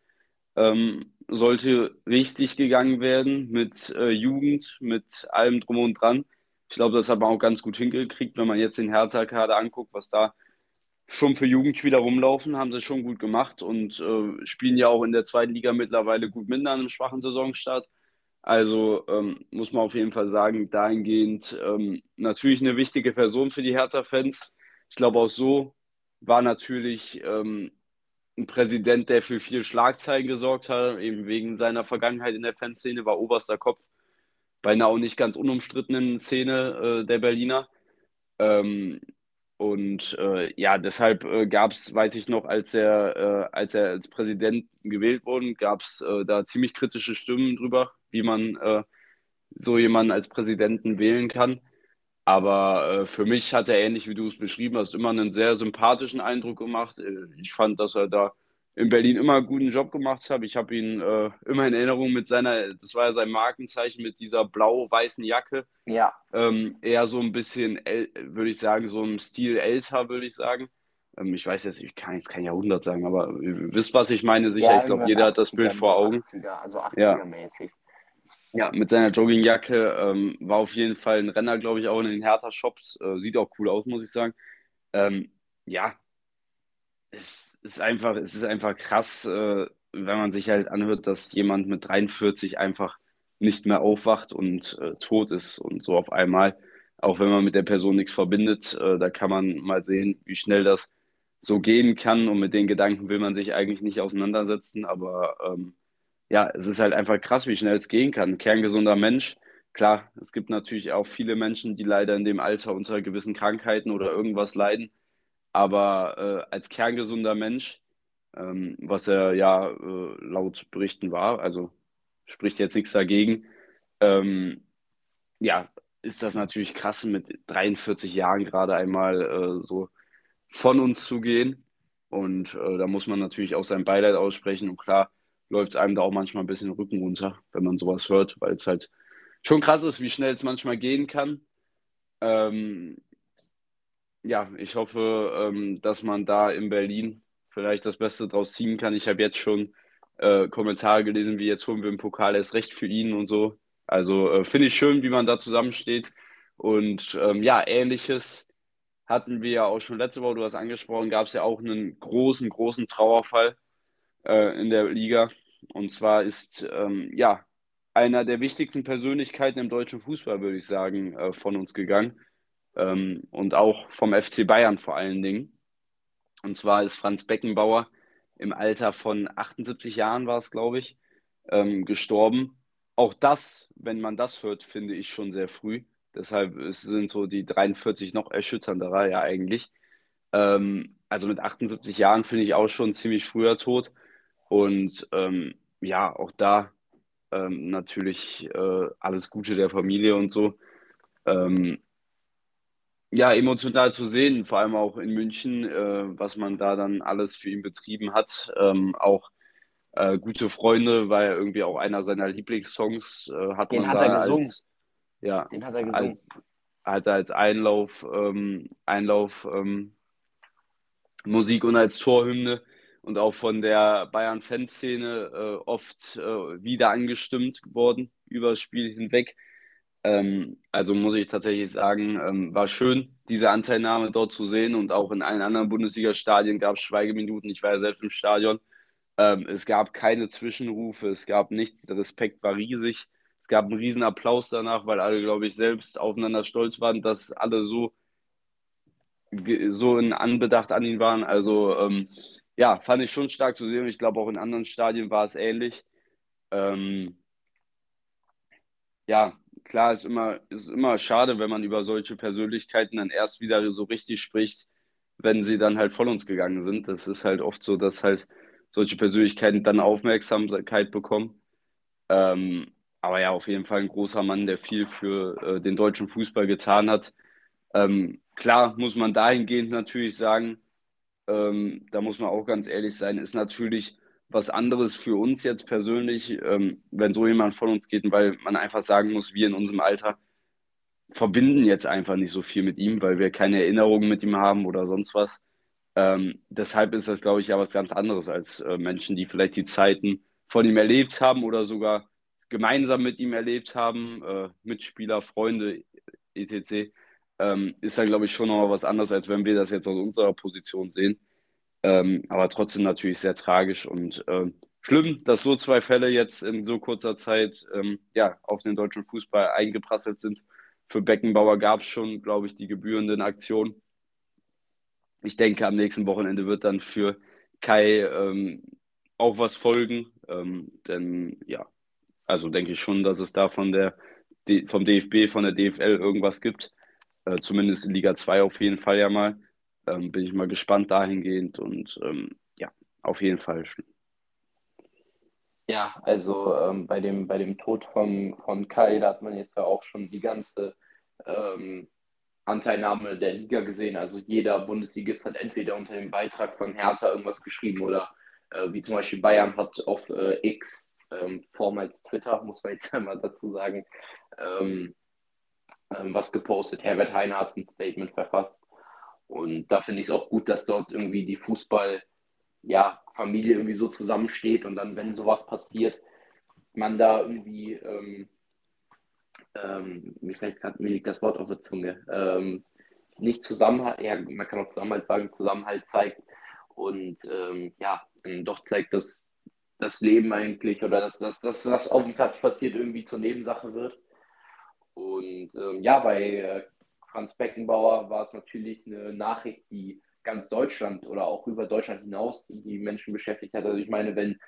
ähm, sollte richtig gegangen werden mit äh, Jugend, mit allem drum und dran. Ich glaube, das hat man auch ganz gut hingekriegt, wenn man jetzt den Hertha-Kader anguckt, was da schon für Jugendspieler rumlaufen, haben sie schon gut gemacht und äh, spielen ja auch in der zweiten Liga mittlerweile gut mit an einem schwachen Saisonstart. Also ähm, muss man auf jeden Fall sagen, dahingehend ähm, natürlich eine wichtige Person für die Hertha-Fans. Ich glaube auch so war natürlich ähm, ein Präsident, der für viel Schlagzeilen gesorgt hat, eben wegen seiner Vergangenheit in der Fanszene, war oberster Kopf bei einer auch nicht ganz unumstrittenen Szene äh, der Berliner. Ähm, und äh, ja, deshalb äh, gab es, weiß ich noch, als er, äh, als er als Präsident gewählt wurde, gab es äh, da ziemlich kritische Stimmen drüber, wie man äh, so jemanden als Präsidenten wählen kann. Aber äh, für mich hat er, ähnlich wie du es beschrieben hast, immer einen sehr sympathischen Eindruck gemacht. Ich fand, dass er da in Berlin immer einen guten Job gemacht hat. Ich habe ihn äh, immer in Erinnerung mit seiner, das war ja sein Markenzeichen mit dieser blau-weißen Jacke. Ja. Ähm, eher so ein bisschen, würde ich sagen, so im Stil älter, würde ich sagen. Ähm, ich weiß jetzt, ich kann jetzt kein Jahrhundert sagen, aber ihr wisst, was ich meine, sicher. Ja, ich glaube, jeder hat das Bild vor Augen. 80er, also 80er-mäßig. Ja. ja. mit seiner Joggingjacke ähm, war auf jeden Fall ein Renner, glaube ich, auch in den Hertha-Shops. Äh, sieht auch cool aus, muss ich sagen. Ähm, ja, es ist einfach, es ist einfach krass, äh, wenn man sich halt anhört, dass jemand mit 43 einfach nicht mehr aufwacht und äh, tot ist und so auf einmal, auch wenn man mit der Person nichts verbindet, äh, da kann man mal sehen, wie schnell das so gehen kann und mit den Gedanken will man sich eigentlich nicht auseinandersetzen, aber ähm, ja, es ist halt einfach krass, wie schnell es gehen kann. Kerngesunder Mensch, klar, es gibt natürlich auch viele Menschen, die leider in dem Alter unter gewissen Krankheiten oder irgendwas leiden aber äh, als kerngesunder Mensch, ähm, was er ja äh, laut Berichten war, also spricht jetzt nichts dagegen, ähm, ja, ist das natürlich krass, mit 43 Jahren gerade einmal äh, so von uns zu gehen. Und äh, da muss man natürlich auch sein Beileid aussprechen. Und klar läuft es einem da auch manchmal ein bisschen Rücken runter, wenn man sowas hört, weil es halt schon krass ist, wie schnell es manchmal gehen kann. Ähm, ja, ich hoffe, ähm, dass man da in Berlin vielleicht das Beste draus ziehen kann. Ich habe jetzt schon äh, Kommentare gelesen, wie jetzt holen wir im Pokal erst recht für ihn und so. Also äh, finde ich schön, wie man da zusammensteht. Und ähm, ja, ähnliches hatten wir ja auch schon letzte Woche, du hast angesprochen, gab es ja auch einen großen, großen Trauerfall äh, in der Liga. Und zwar ist ähm, ja einer der wichtigsten Persönlichkeiten im deutschen Fußball, würde ich sagen, äh, von uns gegangen ähm, und auch vom FC Bayern vor allen Dingen. Und zwar ist Franz Beckenbauer im Alter von 78 Jahren, war es, glaube ich, ähm, gestorben. Auch das, wenn man das hört, finde ich schon sehr früh. Deshalb sind so die 43 noch erschütternder ja eigentlich. Ähm, also mit 78 Jahren finde ich auch schon ziemlich früher tot. Und ähm, ja, auch da ähm, natürlich äh, alles Gute der Familie und so. Ähm, ja, emotional zu sehen, vor allem auch in München, äh, was man da dann alles für ihn betrieben hat. Ähm, auch äh, gute Freunde, weil irgendwie auch einer seiner Lieblingssongs äh, hat Den man hat da er gesungen. als, ja, Den hat er gesungen. als, hat er als Einlauf, ähm, Einlauf ähm, Musik und als Torhymne und auch von der Bayern-Fanszene äh, oft äh, wieder angestimmt worden über das Spiel hinweg. Ähm, also muss ich tatsächlich sagen, ähm, war schön, diese Anteilnahme dort zu sehen und auch in allen anderen Bundesliga-Stadien gab es Schweigeminuten. Ich war ja selbst im Stadion. Ähm, es gab keine Zwischenrufe, es gab nichts, der Respekt war riesig. Es gab einen riesen Applaus danach, weil alle, glaube ich, selbst aufeinander stolz waren, dass alle so, so in Anbedacht an ihn waren. Also ähm, ja, fand ich schon stark zu sehen. Ich glaube, auch in anderen Stadien war es ähnlich. Ähm, ja, klar, ist immer, ist immer schade, wenn man über solche Persönlichkeiten dann erst wieder so richtig spricht, wenn sie dann halt von uns gegangen sind. Das ist halt oft so, dass halt solche Persönlichkeiten dann Aufmerksamkeit bekommen. Ähm, aber ja, auf jeden Fall ein großer Mann, der viel für äh, den deutschen Fußball getan hat. Ähm, klar muss man dahingehend natürlich sagen, ähm, da muss man auch ganz ehrlich sein, ist natürlich was anderes für uns jetzt persönlich, ähm, wenn so jemand von uns geht, weil man einfach sagen muss, wir in unserem Alter verbinden jetzt einfach nicht so viel mit ihm, weil wir keine Erinnerungen mit ihm haben oder sonst was. Ähm, deshalb ist das, glaube ich, ja was ganz anderes als äh, Menschen, die vielleicht die Zeiten von ihm erlebt haben oder sogar gemeinsam mit ihm erlebt haben, äh, Mitspieler, Freunde, etc. Ähm, ist dann, glaube ich, schon nochmal was anderes, als wenn wir das jetzt aus unserer Position sehen. Ähm, aber trotzdem natürlich sehr tragisch und ähm, schlimm, dass so zwei Fälle jetzt in so kurzer Zeit ähm, ja, auf den deutschen Fußball eingeprasselt sind. Für Beckenbauer gab es schon, glaube ich, die gebührenden Aktionen. Ich denke, am nächsten Wochenende wird dann für Kai ähm, auch was folgen. Ähm, denn ja, also denke ich schon, dass es da von der, vom DFB, von der DFL irgendwas gibt. Äh, zumindest in Liga 2 auf jeden Fall ja mal. Ähm, bin ich mal gespannt dahingehend und ähm, ja, auf jeden Fall. Ja, also ähm, bei, dem, bei dem Tod von, von Kai, da hat man jetzt ja auch schon die ganze ähm, Anteilnahme der Liga gesehen. Also jeder Bundesligist hat entweder unter dem Beitrag von Hertha irgendwas geschrieben oder äh, wie zum Beispiel Bayern hat auf äh, X, ähm, vormals Twitter, muss man (laughs) jetzt einmal dazu sagen, ähm, ähm, was gepostet. Herbert Heine hat ein Statement verfasst. Und da finde ich es auch gut, dass dort irgendwie die Fußball, ja, irgendwie so zusammensteht und dann, wenn sowas passiert, man da irgendwie ähm, ähm, mir, grad, mir liegt das Wort auf der Zunge, ähm, nicht Zusammenhalt, ja, man kann auch Zusammenhalt sagen, Zusammenhalt zeigt und ähm, ja, doch zeigt, dass das Leben eigentlich oder dass das, das, was auf dem Platz passiert, irgendwie zur Nebensache wird. Und ähm, ja, bei äh, Franz Beckenbauer war es natürlich eine Nachricht, die ganz Deutschland oder auch über Deutschland hinaus die Menschen beschäftigt hat. Also ich meine, wenn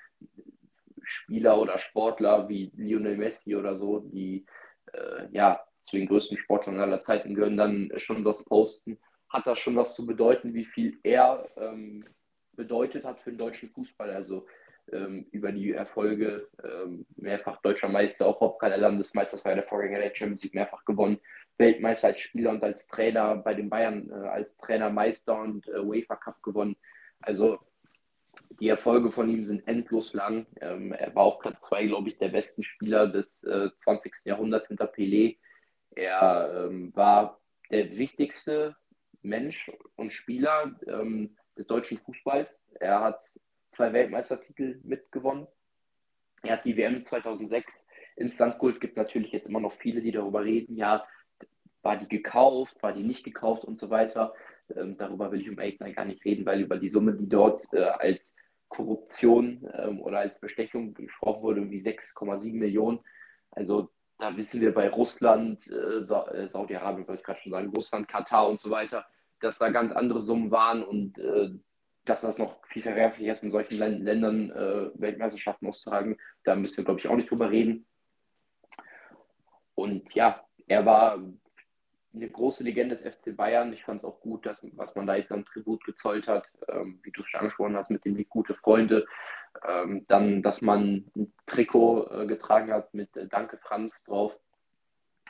Spieler oder Sportler wie Lionel Messi oder so, die äh, ja, zu den größten Sportlern aller Zeiten gehören, dann schon was posten, hat das schon was zu bedeuten, wie viel er ähm, bedeutet hat für den deutschen Fußball. Also ähm, über die Erfolge ähm, mehrfach deutscher Meister, auch Hauptkader Landesmeister, das war ja der Vorgänger der Champions League, mehrfach gewonnen, Weltmeister als Spieler und als Trainer bei den Bayern äh, als Trainermeister und äh, UEFA Cup gewonnen. Also die Erfolge von ihm sind endlos lang. Ähm, er war auf Platz zwei, glaube ich, der besten Spieler des äh, 20. Jahrhunderts hinter Pelé. Er ähm, war der wichtigste Mensch und Spieler ähm, des deutschen Fußballs. Er hat zwei Weltmeistertitel mitgewonnen. Er hat die WM 2006 instant. Es gibt natürlich jetzt immer noch viele, die darüber reden, ja, war die gekauft, war die nicht gekauft und so weiter. Ähm, darüber will ich um ehrlich sein gar nicht reden, weil über die Summe, die dort äh, als Korruption ähm, oder als Bestechung gesprochen wurde, irgendwie 6,7 Millionen. Also da wissen wir bei Russland, äh, äh, Saudi-Arabien, wollte ich gerade schon sagen, Russland, Katar und so weiter, dass da ganz andere Summen waren und äh, dass das noch viel verwerflicher ist, in solchen Ländern äh, Weltmeisterschaften auszutragen. Da müssen wir, glaube ich, auch nicht drüber reden. Und ja, er war eine große Legende des FC Bayern. Ich fand es auch gut, dass, was man da jetzt am Tribut gezollt hat, ähm, wie du es schon angesprochen hast, mit dem Lied Gute Freunde. Ähm, dann, dass man ein Trikot äh, getragen hat mit äh, Danke Franz drauf.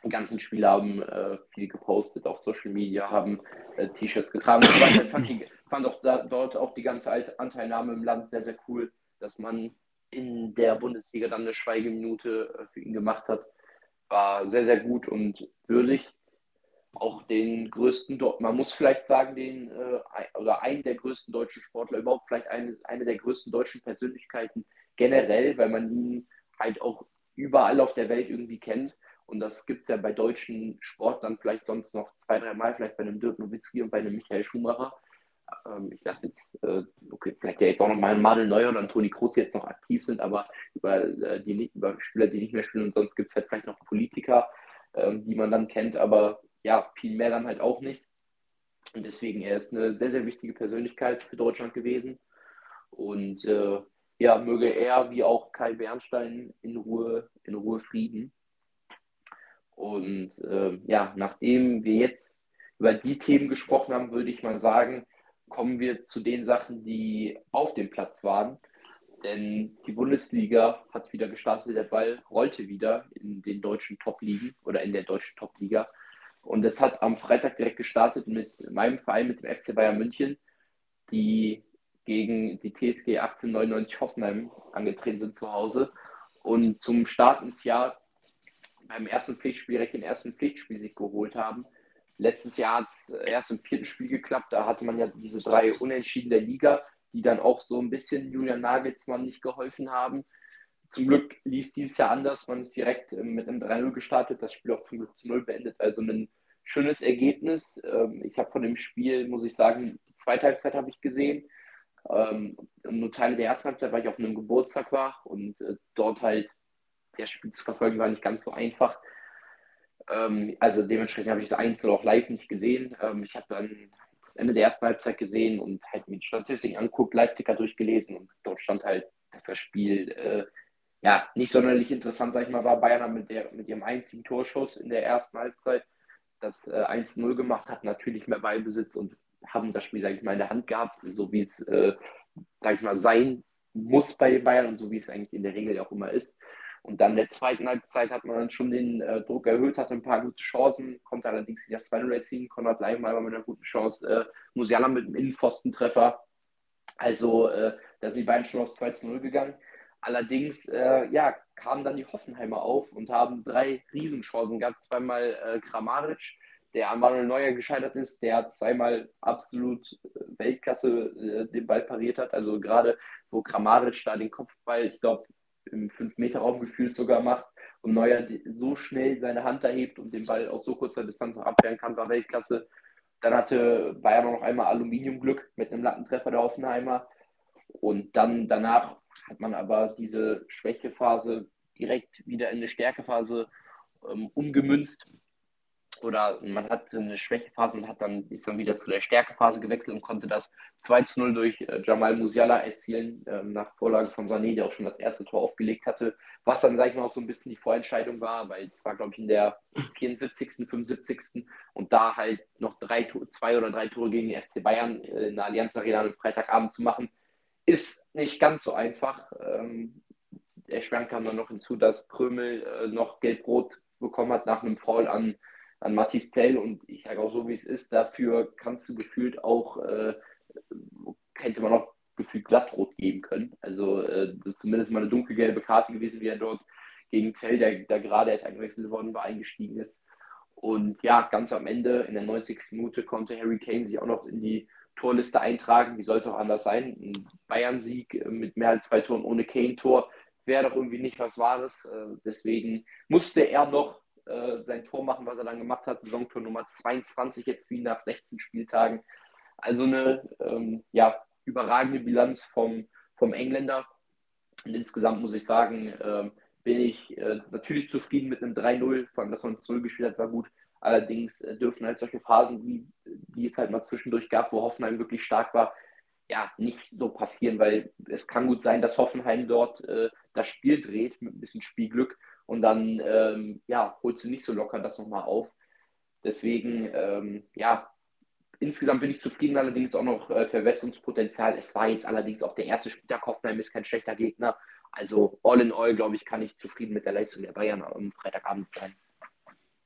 Die ganzen Spieler haben äh, viel gepostet auf Social Media, haben äh, T-Shirts getragen. Ich fand, die, fand auch da, dort auch die ganze Anteilnahme im Land sehr, sehr cool, dass man in der Bundesliga dann eine Schweigeminute äh, für ihn gemacht hat. War sehr, sehr gut und würdig auch den größten, man muss vielleicht sagen, den äh, oder einen der größten deutschen Sportler, überhaupt vielleicht eine, eine der größten deutschen Persönlichkeiten generell, weil man ihn halt auch überall auf der Welt irgendwie kennt. Und das gibt es ja bei deutschen Sportlern vielleicht sonst noch zwei, drei Mal, vielleicht bei einem Dirk Nowitzki und bei einem Michael Schumacher. Ähm, ich lasse jetzt, äh, okay, vielleicht ja jetzt auch noch mal ein Madel Neuer oder ein Toni Kroos, jetzt noch aktiv sind, aber über, äh, die, über Spieler, die nicht mehr spielen und sonst gibt es halt vielleicht noch Politiker, ähm, die man dann kennt, aber ja, viel mehr dann halt auch nicht. Und deswegen, er ist eine sehr, sehr wichtige Persönlichkeit für Deutschland gewesen. Und äh, ja, möge er wie auch Kai Bernstein in Ruhe, in Ruhe Frieden. Und äh, ja, nachdem wir jetzt über die Themen gesprochen haben, würde ich mal sagen, kommen wir zu den Sachen, die auf dem Platz waren. Denn die Bundesliga hat wieder gestartet, der Ball rollte wieder in den deutschen Top-Ligen oder in der deutschen Top-Liga. Und das hat am Freitag direkt gestartet mit meinem Verein, mit dem FC Bayern München, die gegen die TSG 1899 Hoffenheim angetreten sind zu Hause. Und zum Start ins Jahr beim ersten Pflichtspiel direkt den ersten Pflichtspiel geholt haben. Letztes Jahr hat es erst im vierten Spiel geklappt. Da hatte man ja diese drei Unentschieden der Liga, die dann auch so ein bisschen Julian Nagelsmann nicht geholfen haben. Zum Glück lief dieses Jahr anders. Man ist direkt ähm, mit einem 3-0 gestartet, das Spiel auch zum Glück zu 0 beendet. Also ein schönes Ergebnis. Ähm, ich habe von dem Spiel, muss ich sagen, die zweite Halbzeit habe ich gesehen. Ähm, nur Teile der ersten Halbzeit, weil ich auf einem Geburtstag war und äh, dort halt das Spiel zu verfolgen war nicht ganz so einfach. Also dementsprechend habe ich das 1 auch live nicht gesehen. Ich habe dann das Ende der ersten Halbzeit gesehen und halt mit Statistiken anguckt, Live-Ticker durchgelesen und dort stand halt, dass das Spiel äh, ja, nicht sonderlich interessant, sag ich mal, war Bayern mit, der, mit ihrem einzigen Torschuss in der ersten Halbzeit das äh, 1-0 gemacht, hat natürlich mehr Ballbesitz und haben das Spiel, sag ich mal, in der Hand gehabt, so wie es, äh, sag ich mal, sein muss bei Bayern und so wie es eigentlich in der Regel auch immer ist. Und dann in der zweiten Halbzeit hat man dann schon den äh, Druck erhöht, hatte ein paar gute Chancen, konnte allerdings wieder 2-0 erzielen. Konrad Leimer mit einer guten Chance, äh, Musiala mit einem Innenpfostentreffer. Also äh, da sind die beiden schon auf 2-0 gegangen. Allerdings äh, ja, kamen dann die Hoffenheimer auf und haben drei Riesenchancen gehabt. Zweimal äh, Kramaric, der an Manuel Neuer gescheitert ist, der zweimal absolut äh, Weltklasse äh, den Ball pariert hat. Also gerade wo Kramaric da den Kopfball, ich glaube, im 5-Meter-Raum gefühlt sogar macht und Neuer so schnell seine Hand erhebt und den Ball aus so kurzer Distanz abwehren kann, war Weltklasse. Dann hatte Bayern noch einmal Aluminiumglück mit einem Lattentreffer der Hoffenheimer. Und dann danach hat man aber diese Schwächephase direkt wieder in eine Stärkephase ähm, umgemünzt. Oder man hat eine Schwächephase und hat dann, ist dann wieder zu der Stärkephase gewechselt und konnte das 2 zu 0 durch äh, Jamal Musiala erzielen, äh, nach Vorlage von Sané, der auch schon das erste Tor aufgelegt hatte. Was dann, sage ich mal, auch so ein bisschen die Vorentscheidung war, weil es war, glaube ich, in der 74., 75. und da halt noch drei, zwei oder drei Tore gegen die FC Bayern äh, in der Allianz Arena am Freitagabend zu machen, ist nicht ganz so einfach. Ähm, erschwerend kam dann noch hinzu, dass Krömel äh, noch gelb-rot bekommen hat nach einem Foul an, an Mathis Tell. Und ich sage auch so, wie es ist, dafür kannst du gefühlt auch, äh, hätte man auch gefühlt glattrot geben können. Also äh, das ist zumindest mal eine dunkelgelbe Karte gewesen, wie er dort gegen Tell, der, der gerade erst eingewechselt worden war, eingestiegen ist. Und ja, ganz am Ende, in der 90. Minute, konnte Harry Kane sich auch noch in die Torliste eintragen. Wie sollte auch anders sein? Ein Bayern-Sieg äh, mit mehr als zwei Toren ohne Kane-Tor wäre doch irgendwie nicht was Wahres. Äh, deswegen musste er noch äh, sein Tor machen, was er dann gemacht hat. Saisontor Nummer 22 jetzt wie nach 16 Spieltagen. Also eine ähm, ja, überragende Bilanz vom, vom Engländer. Und insgesamt muss ich sagen, äh, bin ich äh, natürlich zufrieden mit einem 3-0, vor allem, dass man 0 gespielt hat, war gut. Allerdings äh, dürfen halt solche Phasen, wie die es halt mal zwischendurch gab, wo Hoffenheim wirklich stark war, ja, nicht so passieren, weil es kann gut sein, dass Hoffenheim dort äh, das Spiel dreht mit ein bisschen Spielglück und dann, ähm, ja, holst du nicht so locker das nochmal auf. Deswegen, ähm, ja, insgesamt bin ich zufrieden, allerdings auch noch äh, Verwässerungspotenzial. Es war jetzt allerdings auch der erste Spieltag. Hoffenheim ist kein schlechter Gegner. Also all in all, glaube ich, kann ich zufrieden mit der Leistung der Bayern am Freitagabend sein.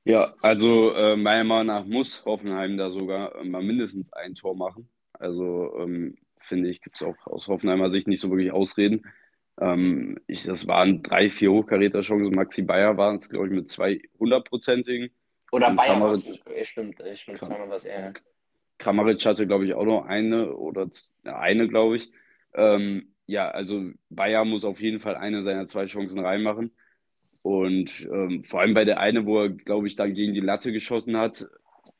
Ja, also äh, meiner Meinung nach muss Hoffenheim da sogar äh, mal mindestens ein Tor machen. Also ähm, finde ich, gibt es auch aus Hoffenheimer Sicht nicht so wirklich Ausreden. Ähm, ich, das waren drei, vier Hochkaräter-Chancen. Maxi Bayer waren es, glaube ich, mit zwei hundertprozentigen. Oder Und Bayer, Kramaric, was, stimmt, ich meine, zweimal was er. Kramaric hatte, glaube ich, auch noch eine oder eine, glaube ich. Ähm, ja, also Bayer muss auf jeden Fall eine seiner zwei Chancen reinmachen. Und ähm, vor allem bei der eine, wo er, glaube ich, dann gegen die Latte geschossen hat,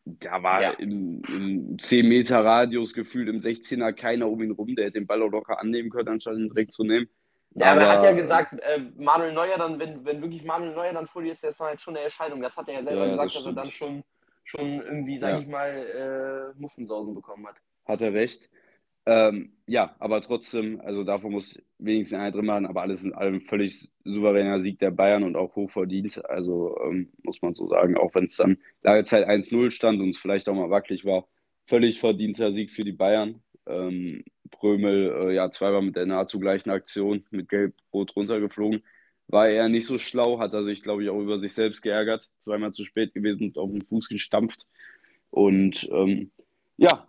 da war ja. im, im 10 Meter Radius gefühlt im 16er keiner um ihn rum, der hätte den Ball auch locker annehmen können, anstatt ihn direkt zu nehmen. Ja, aber, aber er hat ja gesagt, äh, Manuel Neuer dann, wenn, wenn wirklich Manuel Neuer dann vor dir ist, das war halt schon eine Erscheinung. Das hat er ja selber ja, gesagt, das dass er dann schon, schon irgendwie, sag ja. ich mal, äh, Muffensausen bekommen hat. Hat er recht. Ähm, ja, aber trotzdem, also davon muss wenigstens einer drin machen, aber alles in allem völlig souveräner Sieg der Bayern und auch hochverdient. Also ähm, muss man so sagen, auch wenn es dann lange Zeit 1-0 stand und es vielleicht auch mal wackelig war, völlig verdienter Sieg für die Bayern. Ähm, Prömel, äh, ja, zweimal mit der nahezu gleichen Aktion mit Gelb-Rot runtergeflogen. War er nicht so schlau, hat er sich, glaube ich, auch über sich selbst geärgert. Zweimal zu spät gewesen und auf den Fuß gestampft. Und ähm, ja,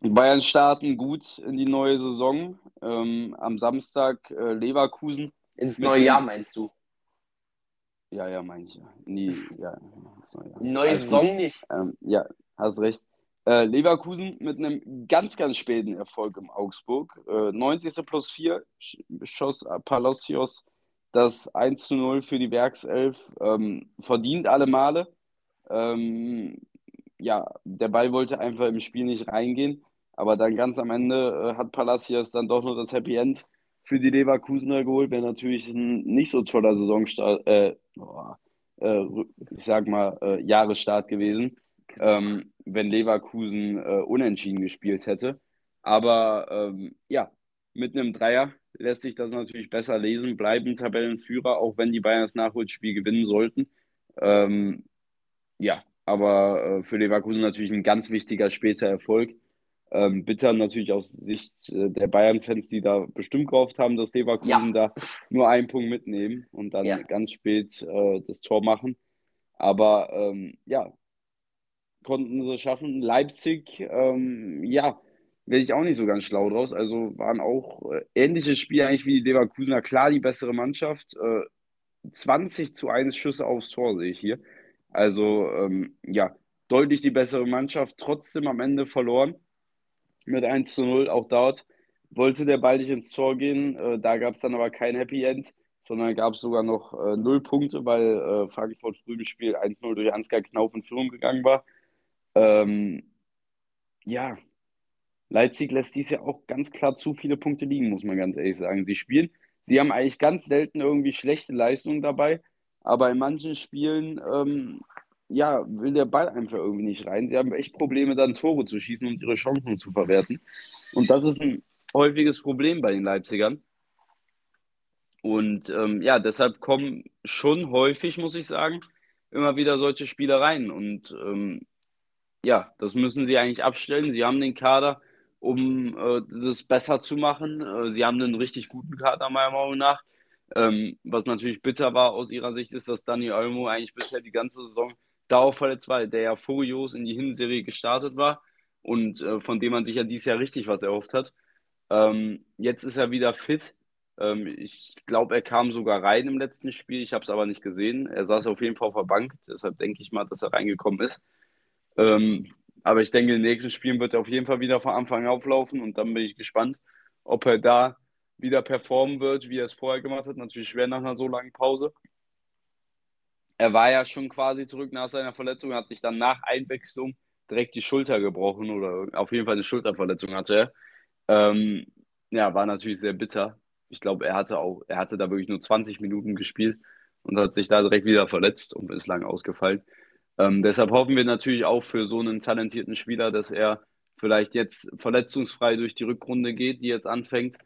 Bayern starten gut in die neue Saison. Ähm, am Samstag äh, Leverkusen. Ins neue Jahr meinst du? Ja, ja, meine ich. Ja. Nie, ja, neue, Jahr. neue Saison nicht. Ähm, ja, hast recht. Äh, Leverkusen mit einem ganz, ganz späten Erfolg im Augsburg. Äh, 90. plus 4 schoss Palacios das 1 zu 0 für die Werkself. Ähm, verdient alle Male. Ähm, ja, der Ball wollte einfach im Spiel nicht reingehen. Aber dann ganz am Ende äh, hat Palacios dann doch nur das Happy End für die Leverkusener geholt. Wäre natürlich ein nicht so toller Saisonstart, äh, äh, ich sag mal, äh, Jahresstart gewesen, ähm, wenn Leverkusen äh, unentschieden gespielt hätte. Aber ähm, ja, mit einem Dreier lässt sich das natürlich besser lesen, bleiben Tabellenführer, auch wenn die Bayern das Nachholspiel gewinnen sollten. Ähm, ja, aber äh, für Leverkusen natürlich ein ganz wichtiger später Erfolg. Ähm, bitter natürlich aus Sicht äh, der Bayern-Fans, die da bestimmt gehofft haben, dass Leverkusen ja. da nur einen Punkt mitnehmen und dann ja. ganz spät äh, das Tor machen. Aber ähm, ja, konnten sie schaffen. Leipzig, ähm, ja, werde ich auch nicht so ganz schlau draus. Also waren auch äh, ähnliche Spiele eigentlich wie die Leverkusener. Klar, die bessere Mannschaft. Äh, 20 zu 1 Schüsse aufs Tor sehe ich hier. Also ähm, ja, deutlich die bessere Mannschaft, trotzdem am Ende verloren mit 1 zu 0. Auch dort wollte der Ball nicht ins Tor gehen. Äh, da gab es dann aber kein Happy End, sondern gab es sogar noch äh, 0 Punkte, weil äh, Frankfurt früh im Spiel 1-0 durch Ansgar Knauf in Führung gegangen war. Ähm, ja, Leipzig lässt dies ja auch ganz klar zu viele Punkte liegen, muss man ganz ehrlich sagen. Sie spielen, sie haben eigentlich ganz selten irgendwie schlechte Leistungen dabei, aber in manchen Spielen ähm, ja, will der Ball einfach irgendwie nicht rein. Sie haben echt Probleme, dann Tore zu schießen und ihre Chancen zu verwerten. Und das ist ein häufiges Problem bei den Leipzigern. Und ähm, ja, deshalb kommen schon häufig, muss ich sagen, immer wieder solche Spielereien. Und ähm, ja, das müssen sie eigentlich abstellen. Sie haben den Kader, um äh, das besser zu machen. Äh, sie haben einen richtig guten Kader, meiner Meinung nach. Ähm, was natürlich bitter war aus ihrer Sicht, ist, dass Dani Olmo eigentlich bisher die ganze Saison dauerverletzt war, der ja furios in die Hinserie gestartet war und äh, von dem man sich ja dieses Jahr richtig was erhofft hat. Ähm, jetzt ist er wieder fit. Ähm, ich glaube, er kam sogar rein im letzten Spiel. Ich habe es aber nicht gesehen. Er saß auf jeden Fall auf der Bank. Deshalb denke ich mal, dass er reingekommen ist. Ähm, aber ich denke, in den nächsten Spielen wird er auf jeden Fall wieder von Anfang auflaufen und dann bin ich gespannt, ob er da wieder performen wird, wie er es vorher gemacht hat. Natürlich schwer nach einer so langen Pause er war ja schon quasi zurück nach seiner Verletzung, hat sich dann nach Einwechslung direkt die Schulter gebrochen oder auf jeden Fall eine Schulterverletzung hatte er. Ähm, ja, war natürlich sehr bitter. Ich glaube, er hatte auch, er hatte da wirklich nur 20 Minuten gespielt und hat sich da direkt wieder verletzt und ist lang ausgefallen. Ähm, deshalb hoffen wir natürlich auch für so einen talentierten Spieler, dass er vielleicht jetzt verletzungsfrei durch die Rückrunde geht, die jetzt anfängt.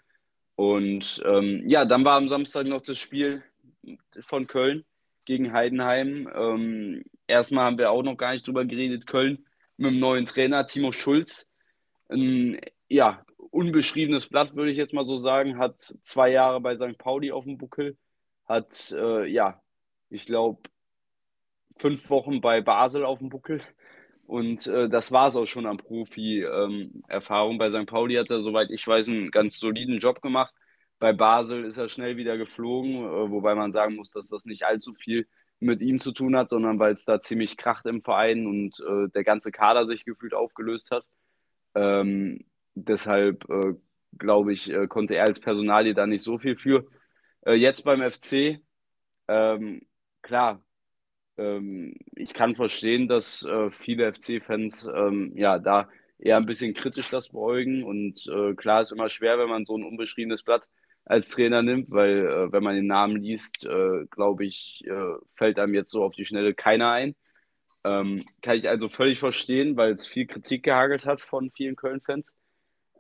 Und ähm, ja, dann war am Samstag noch das Spiel von Köln gegen Heidenheim. Ähm, erstmal haben wir auch noch gar nicht drüber geredet. Köln mit dem neuen Trainer Timo Schulz. Ein ja, unbeschriebenes Blatt, würde ich jetzt mal so sagen. Hat zwei Jahre bei St. Pauli auf dem Buckel. Hat, äh, ja, ich glaube, fünf Wochen bei Basel auf dem Buckel. Und äh, das war es auch schon an Profi-Erfahrung. Ähm, bei St. Pauli hat er, soweit ich weiß, einen ganz soliden Job gemacht. Bei Basel ist er schnell wieder geflogen, äh, wobei man sagen muss, dass das nicht allzu viel mit ihm zu tun hat, sondern weil es da ziemlich kracht im Verein und äh, der ganze Kader sich gefühlt aufgelöst hat. Ähm, deshalb äh, glaube ich, äh, konnte er als Personalie da nicht so viel für. Äh, jetzt beim FC, ähm, klar, ähm, ich kann verstehen, dass äh, viele FC-Fans ähm, ja da eher ein bisschen kritisch das beäugen und äh, klar ist immer schwer, wenn man so ein unbeschriebenes Blatt als Trainer nimmt, weil äh, wenn man den Namen liest, äh, glaube ich, äh, fällt einem jetzt so auf die Schnelle keiner ein. Ähm, kann ich also völlig verstehen, weil es viel Kritik gehagelt hat von vielen Köln-Fans.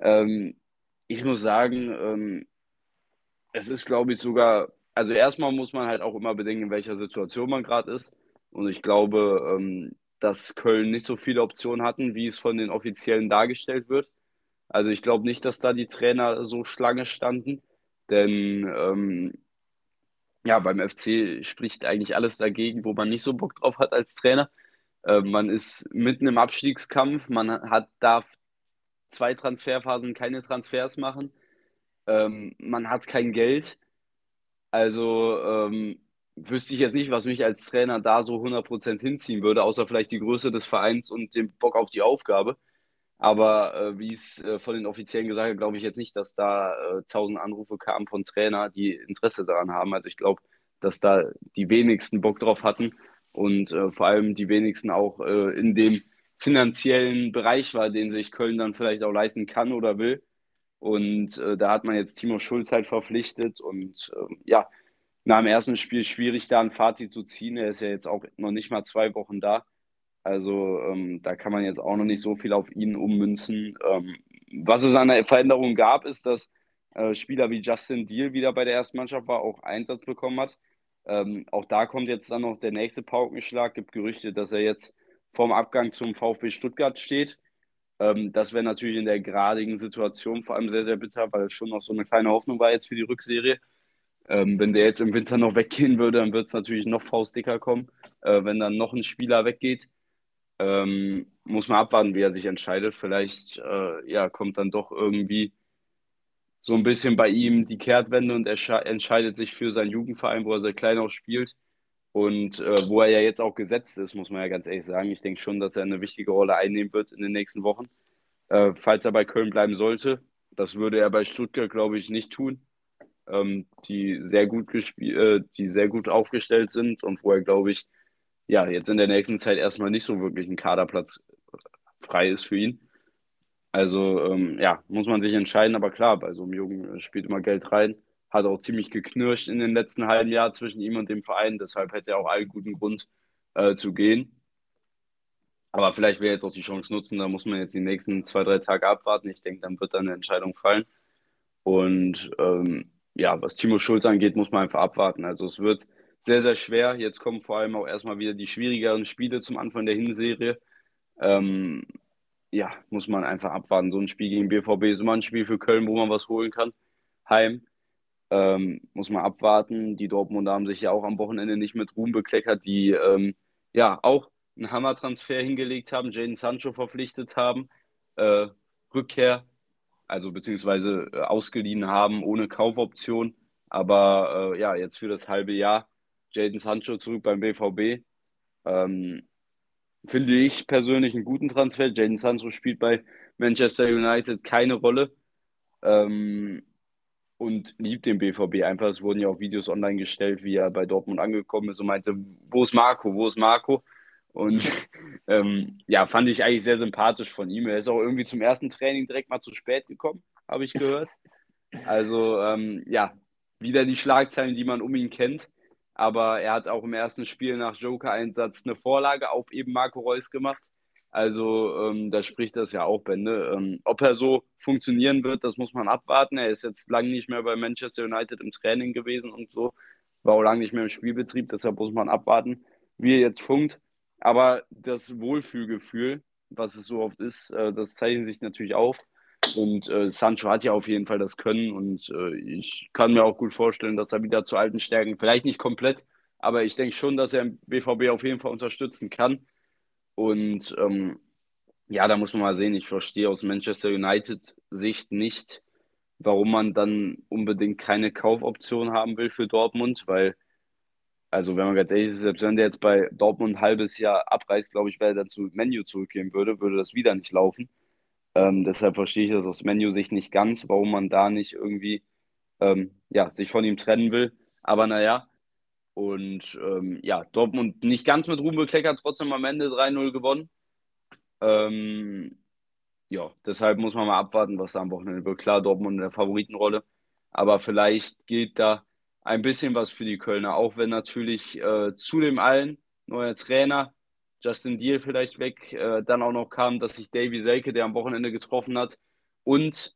Ähm, ich muss sagen, ähm, es ist, glaube ich, sogar, also erstmal muss man halt auch immer bedenken, in welcher Situation man gerade ist. Und ich glaube, ähm, dass Köln nicht so viele Optionen hatten, wie es von den Offiziellen dargestellt wird. Also ich glaube nicht, dass da die Trainer so Schlange standen. Denn ähm, ja, beim FC spricht eigentlich alles dagegen, wo man nicht so Bock drauf hat als Trainer. Äh, man ist mitten im Abstiegskampf, man hat, darf zwei Transferphasen keine Transfers machen. Ähm, man hat kein Geld. Also ähm, wüsste ich jetzt nicht, was mich als Trainer da so 100% hinziehen würde, außer vielleicht die Größe des Vereins und den Bock auf die Aufgabe. Aber äh, wie es äh, von den Offiziellen gesagt hat, glaube ich jetzt nicht, dass da äh, tausend Anrufe kamen von Trainer, die Interesse daran haben. Also ich glaube, dass da die wenigsten Bock drauf hatten und äh, vor allem die wenigsten auch äh, in dem finanziellen Bereich war, den sich Köln dann vielleicht auch leisten kann oder will. Und äh, da hat man jetzt Timo Schulz halt verpflichtet und ähm, ja, nach dem ersten Spiel schwierig, da ein Fazit zu ziehen. Er ist ja jetzt auch noch nicht mal zwei Wochen da. Also ähm, da kann man jetzt auch noch nicht so viel auf ihn ummünzen. Ähm, was es an der Veränderung gab, ist, dass äh, Spieler wie Justin Deal wieder bei der ersten Mannschaft war, auch Einsatz bekommen hat. Ähm, auch da kommt jetzt dann noch der nächste Paukenschlag. Gibt Gerüchte, dass er jetzt vorm Abgang zum VfB Stuttgart steht. Ähm, das wäre natürlich in der geradigen Situation vor allem sehr, sehr bitter, weil es schon noch so eine kleine Hoffnung war jetzt für die Rückserie. Ähm, wenn der jetzt im Winter noch weggehen würde, dann wird es natürlich noch faustdicker kommen, äh, wenn dann noch ein Spieler weggeht. Ähm, muss man abwarten, wie er sich entscheidet. Vielleicht äh, ja, kommt dann doch irgendwie so ein bisschen bei ihm die Kehrtwende und er entscheidet sich für seinen Jugendverein, wo er sehr klein auch spielt. Und äh, wo er ja jetzt auch gesetzt ist, muss man ja ganz ehrlich sagen. Ich denke schon, dass er eine wichtige Rolle einnehmen wird in den nächsten Wochen. Äh, falls er bei Köln bleiben sollte. Das würde er bei Stuttgart, glaube ich, nicht tun. Ähm, die sehr gut äh, die sehr gut aufgestellt sind und wo er, glaube ich, ja, jetzt in der nächsten Zeit erstmal nicht so wirklich ein Kaderplatz frei ist für ihn. Also, ähm, ja, muss man sich entscheiden, aber klar, bei so einem Jungen spielt immer Geld rein. Hat auch ziemlich geknirscht in den letzten halben Jahr zwischen ihm und dem Verein, deshalb hätte er auch allen guten Grund äh, zu gehen. Aber vielleicht wäre jetzt auch die Chance nutzen, da muss man jetzt die nächsten zwei, drei Tage abwarten. Ich denke, dann wird dann eine Entscheidung fallen. Und ähm, ja, was Timo Schulz angeht, muss man einfach abwarten. Also es wird sehr, sehr schwer. Jetzt kommen vor allem auch erstmal wieder die schwierigeren Spiele zum Anfang der Hinserie. Ähm, ja, muss man einfach abwarten. So ein Spiel gegen BVB ist immer ein Spiel für Köln, wo man was holen kann. Heim. Ähm, muss man abwarten. Die Dortmunder haben sich ja auch am Wochenende nicht mit Ruhm bekleckert, die ähm, ja auch einen Hammer-Transfer hingelegt haben, Jaden Sancho verpflichtet haben, äh, Rückkehr, also beziehungsweise äh, ausgeliehen haben ohne Kaufoption. Aber äh, ja, jetzt für das halbe Jahr Jaden Sancho zurück beim BVB. Ähm, finde ich persönlich einen guten Transfer. Jaden Sancho spielt bei Manchester United keine Rolle ähm, und liebt den BVB einfach. Es wurden ja auch Videos online gestellt, wie er bei Dortmund angekommen ist und meinte, wo ist Marco, wo ist Marco? Und (laughs) ähm, ja, fand ich eigentlich sehr sympathisch von ihm. Er ist auch irgendwie zum ersten Training direkt mal zu spät gekommen, habe ich gehört. (laughs) Also ähm, ja, wieder die Schlagzeilen, die man um ihn kennt aber er hat auch im ersten Spiel nach Joker-Einsatz eine Vorlage auf eben Marco Reus gemacht. Also ähm, da spricht das ja auch Bände. Ähm, ob er so funktionieren wird, das muss man abwarten. Er ist jetzt lange nicht mehr bei Manchester United im Training gewesen und so. War auch lange nicht mehr im Spielbetrieb, deshalb muss man abwarten, wie er jetzt funkt. Aber das Wohlfühlgefühl, was es so oft ist, äh, das zeichnet sich natürlich auf. Und äh, Sancho hat ja auf jeden Fall das Können und äh, ich kann mir auch gut vorstellen, dass er wieder zu alten Stärken, vielleicht nicht komplett, aber ich denke schon, dass er im BVB auf jeden Fall unterstützen kann. Und ähm, ja, da muss man mal sehen. Ich verstehe aus Manchester United Sicht nicht, warum man dann unbedingt keine Kaufoption haben will für Dortmund, weil, also wenn man ganz ehrlich ist, selbst wenn der jetzt bei Dortmund ein halbes Jahr abreißt, glaube ich, wenn er dann zu Menu zurückgehen würde, würde das wieder nicht laufen. Ähm, deshalb verstehe ich das aus Menu-Sicht nicht ganz, warum man da nicht irgendwie ähm, ja, sich von ihm trennen will. Aber naja, und ähm, ja, Dortmund nicht ganz mit Ruhm bekleckert, trotzdem am Ende 3-0 gewonnen. Ähm, ja, deshalb muss man mal abwarten, was da am Wochenende wird. Klar, Dortmund in der Favoritenrolle, aber vielleicht gilt da ein bisschen was für die Kölner, auch wenn natürlich äh, zu dem allen neuer Trainer, Justin Deal vielleicht weg, äh, dann auch noch kam, dass sich Davy Selke, der am Wochenende getroffen hat, und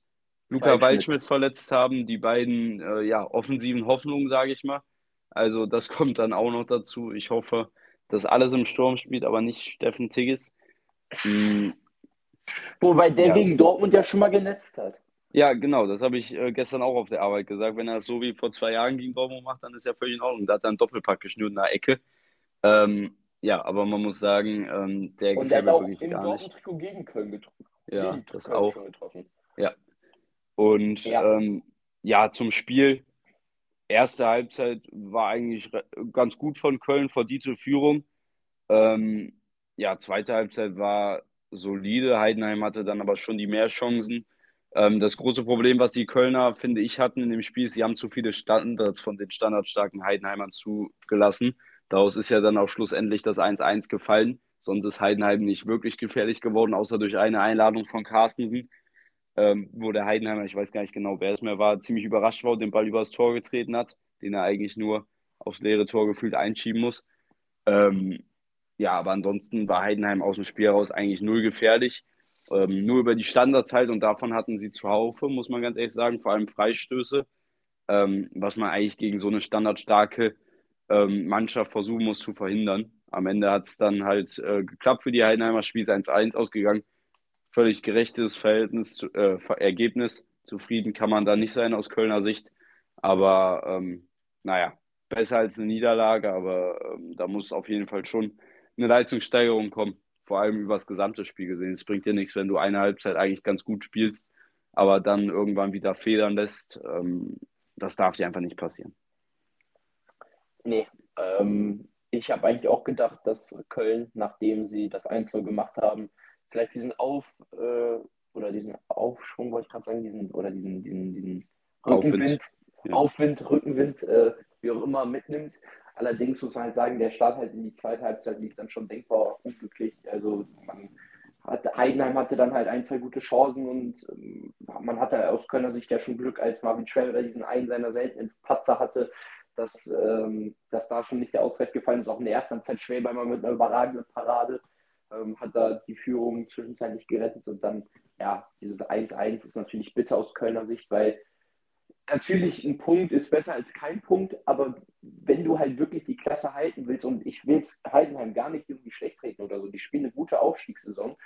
Luca Waldschmidt, verletzt haben, die beiden äh, ja, offensiven Hoffnungen, sage ich mal. Also das (laughs) kommt dann auch noch dazu. Ich hoffe, dass alles im Sturm spielt, aber nicht Steffen Tigges. Mhm. Wobei der ja. gegen Dortmund ja schon mal genetzt hat. Ja, genau, das habe ich äh, gestern auch auf der Arbeit gesagt. Wenn er es so wie vor zwei Jahren gegen Dortmund macht, dann ist er völlig in Ordnung. Da hat er einen Doppelpack geschnürt in der Ecke. Ähm, ja, aber man muss sagen, ähm, der Und der hat auch im Dortmund-Trikot gegen Köln getroffen. Ja, gegen das Köln auch. Getroffen. Ja. Und ja. Ähm, ja, zum Spiel erste Halbzeit war eigentlich ganz gut von Köln, verdiente Führung. Ähm, ja, zweite Halbzeit war solide. Heidenheim hatte dann aber schon die Mehrchancen. Ähm, das große Problem, was die Kölner, finde ich, hatten in dem Spiel, ist, sie haben zu viele Standards von den standardstarken Heidenheimern zugelassen. Daraus ist ja dann auch schlussendlich das 1-1 gefallen. Sonst ist Heidenheim nicht wirklich gefährlich geworden, außer durch eine Einladung von Carstensen ähm, wo der Heidenheimer, ich weiß gar nicht genau, wer es mehr war, ziemlich überrascht war und den Ball übers Tor getreten hat, den er eigentlich nur aufs leere Tor gefühlt einschieben muss. Ähm, ja, aber ansonsten war Heidenheim aus dem Spiel heraus eigentlich null gefährlich. Ähm, nur über die Standardzeit und davon hatten sie zuhaufe, muss man ganz ehrlich sagen, vor allem Freistöße, ähm, was man eigentlich gegen so eine standardstarke ähm, Mannschaft versuchen muss zu verhindern. Am Ende hat es dann halt äh, geklappt für die Heidenheimer, Spiel ist 1-1 ausgegangen völlig gerechtes Verhältnis, äh, Ergebnis. Zufrieden kann man da nicht sein aus Kölner Sicht. Aber ähm, naja, besser als eine Niederlage, aber ähm, da muss auf jeden Fall schon eine Leistungssteigerung kommen, vor allem über das gesamte Spiel gesehen. Es bringt dir nichts, wenn du eine Halbzeit eigentlich ganz gut spielst, aber dann irgendwann wieder federn lässt. Ähm, das darf dir einfach nicht passieren. Nee, ähm, ich habe eigentlich auch gedacht, dass Köln, nachdem sie das 1 gemacht haben, vielleicht diesen Auf äh, oder diesen Aufschwung, wollte ich gerade sagen, diesen oder diesen, diesen, diesen Rückenwind, Aufwind, ja. Aufwind Rückenwind, äh, wie auch immer mitnimmt. Allerdings muss man halt sagen, der Start halt in die zweite Halbzeit lief dann schon denkbar unglücklich. Also man hatte, Heidenheim hatte dann halt ein, zwei gute Chancen und ähm, man hatte aus Kölner Sicht ja schon Glück, als Marvin Schweller diesen einen seiner seltenen Patzer hatte, dass, ähm, dass da schon nicht der Ausgleich gefallen ist. Auch in der ersten Halbzeit Schwäber immer mit einer überragenden Parade ähm, hat da die Führung zwischenzeitlich gerettet und dann, ja, dieses 1-1 ist natürlich bitter aus Kölner Sicht, weil natürlich ein Punkt ist besser als kein Punkt, aber wenn du halt wirklich die Klasse halten willst, und ich will Heidenheim gar nicht irgendwie schlecht treten oder so, die spielen eine gute Aufstiegssaison,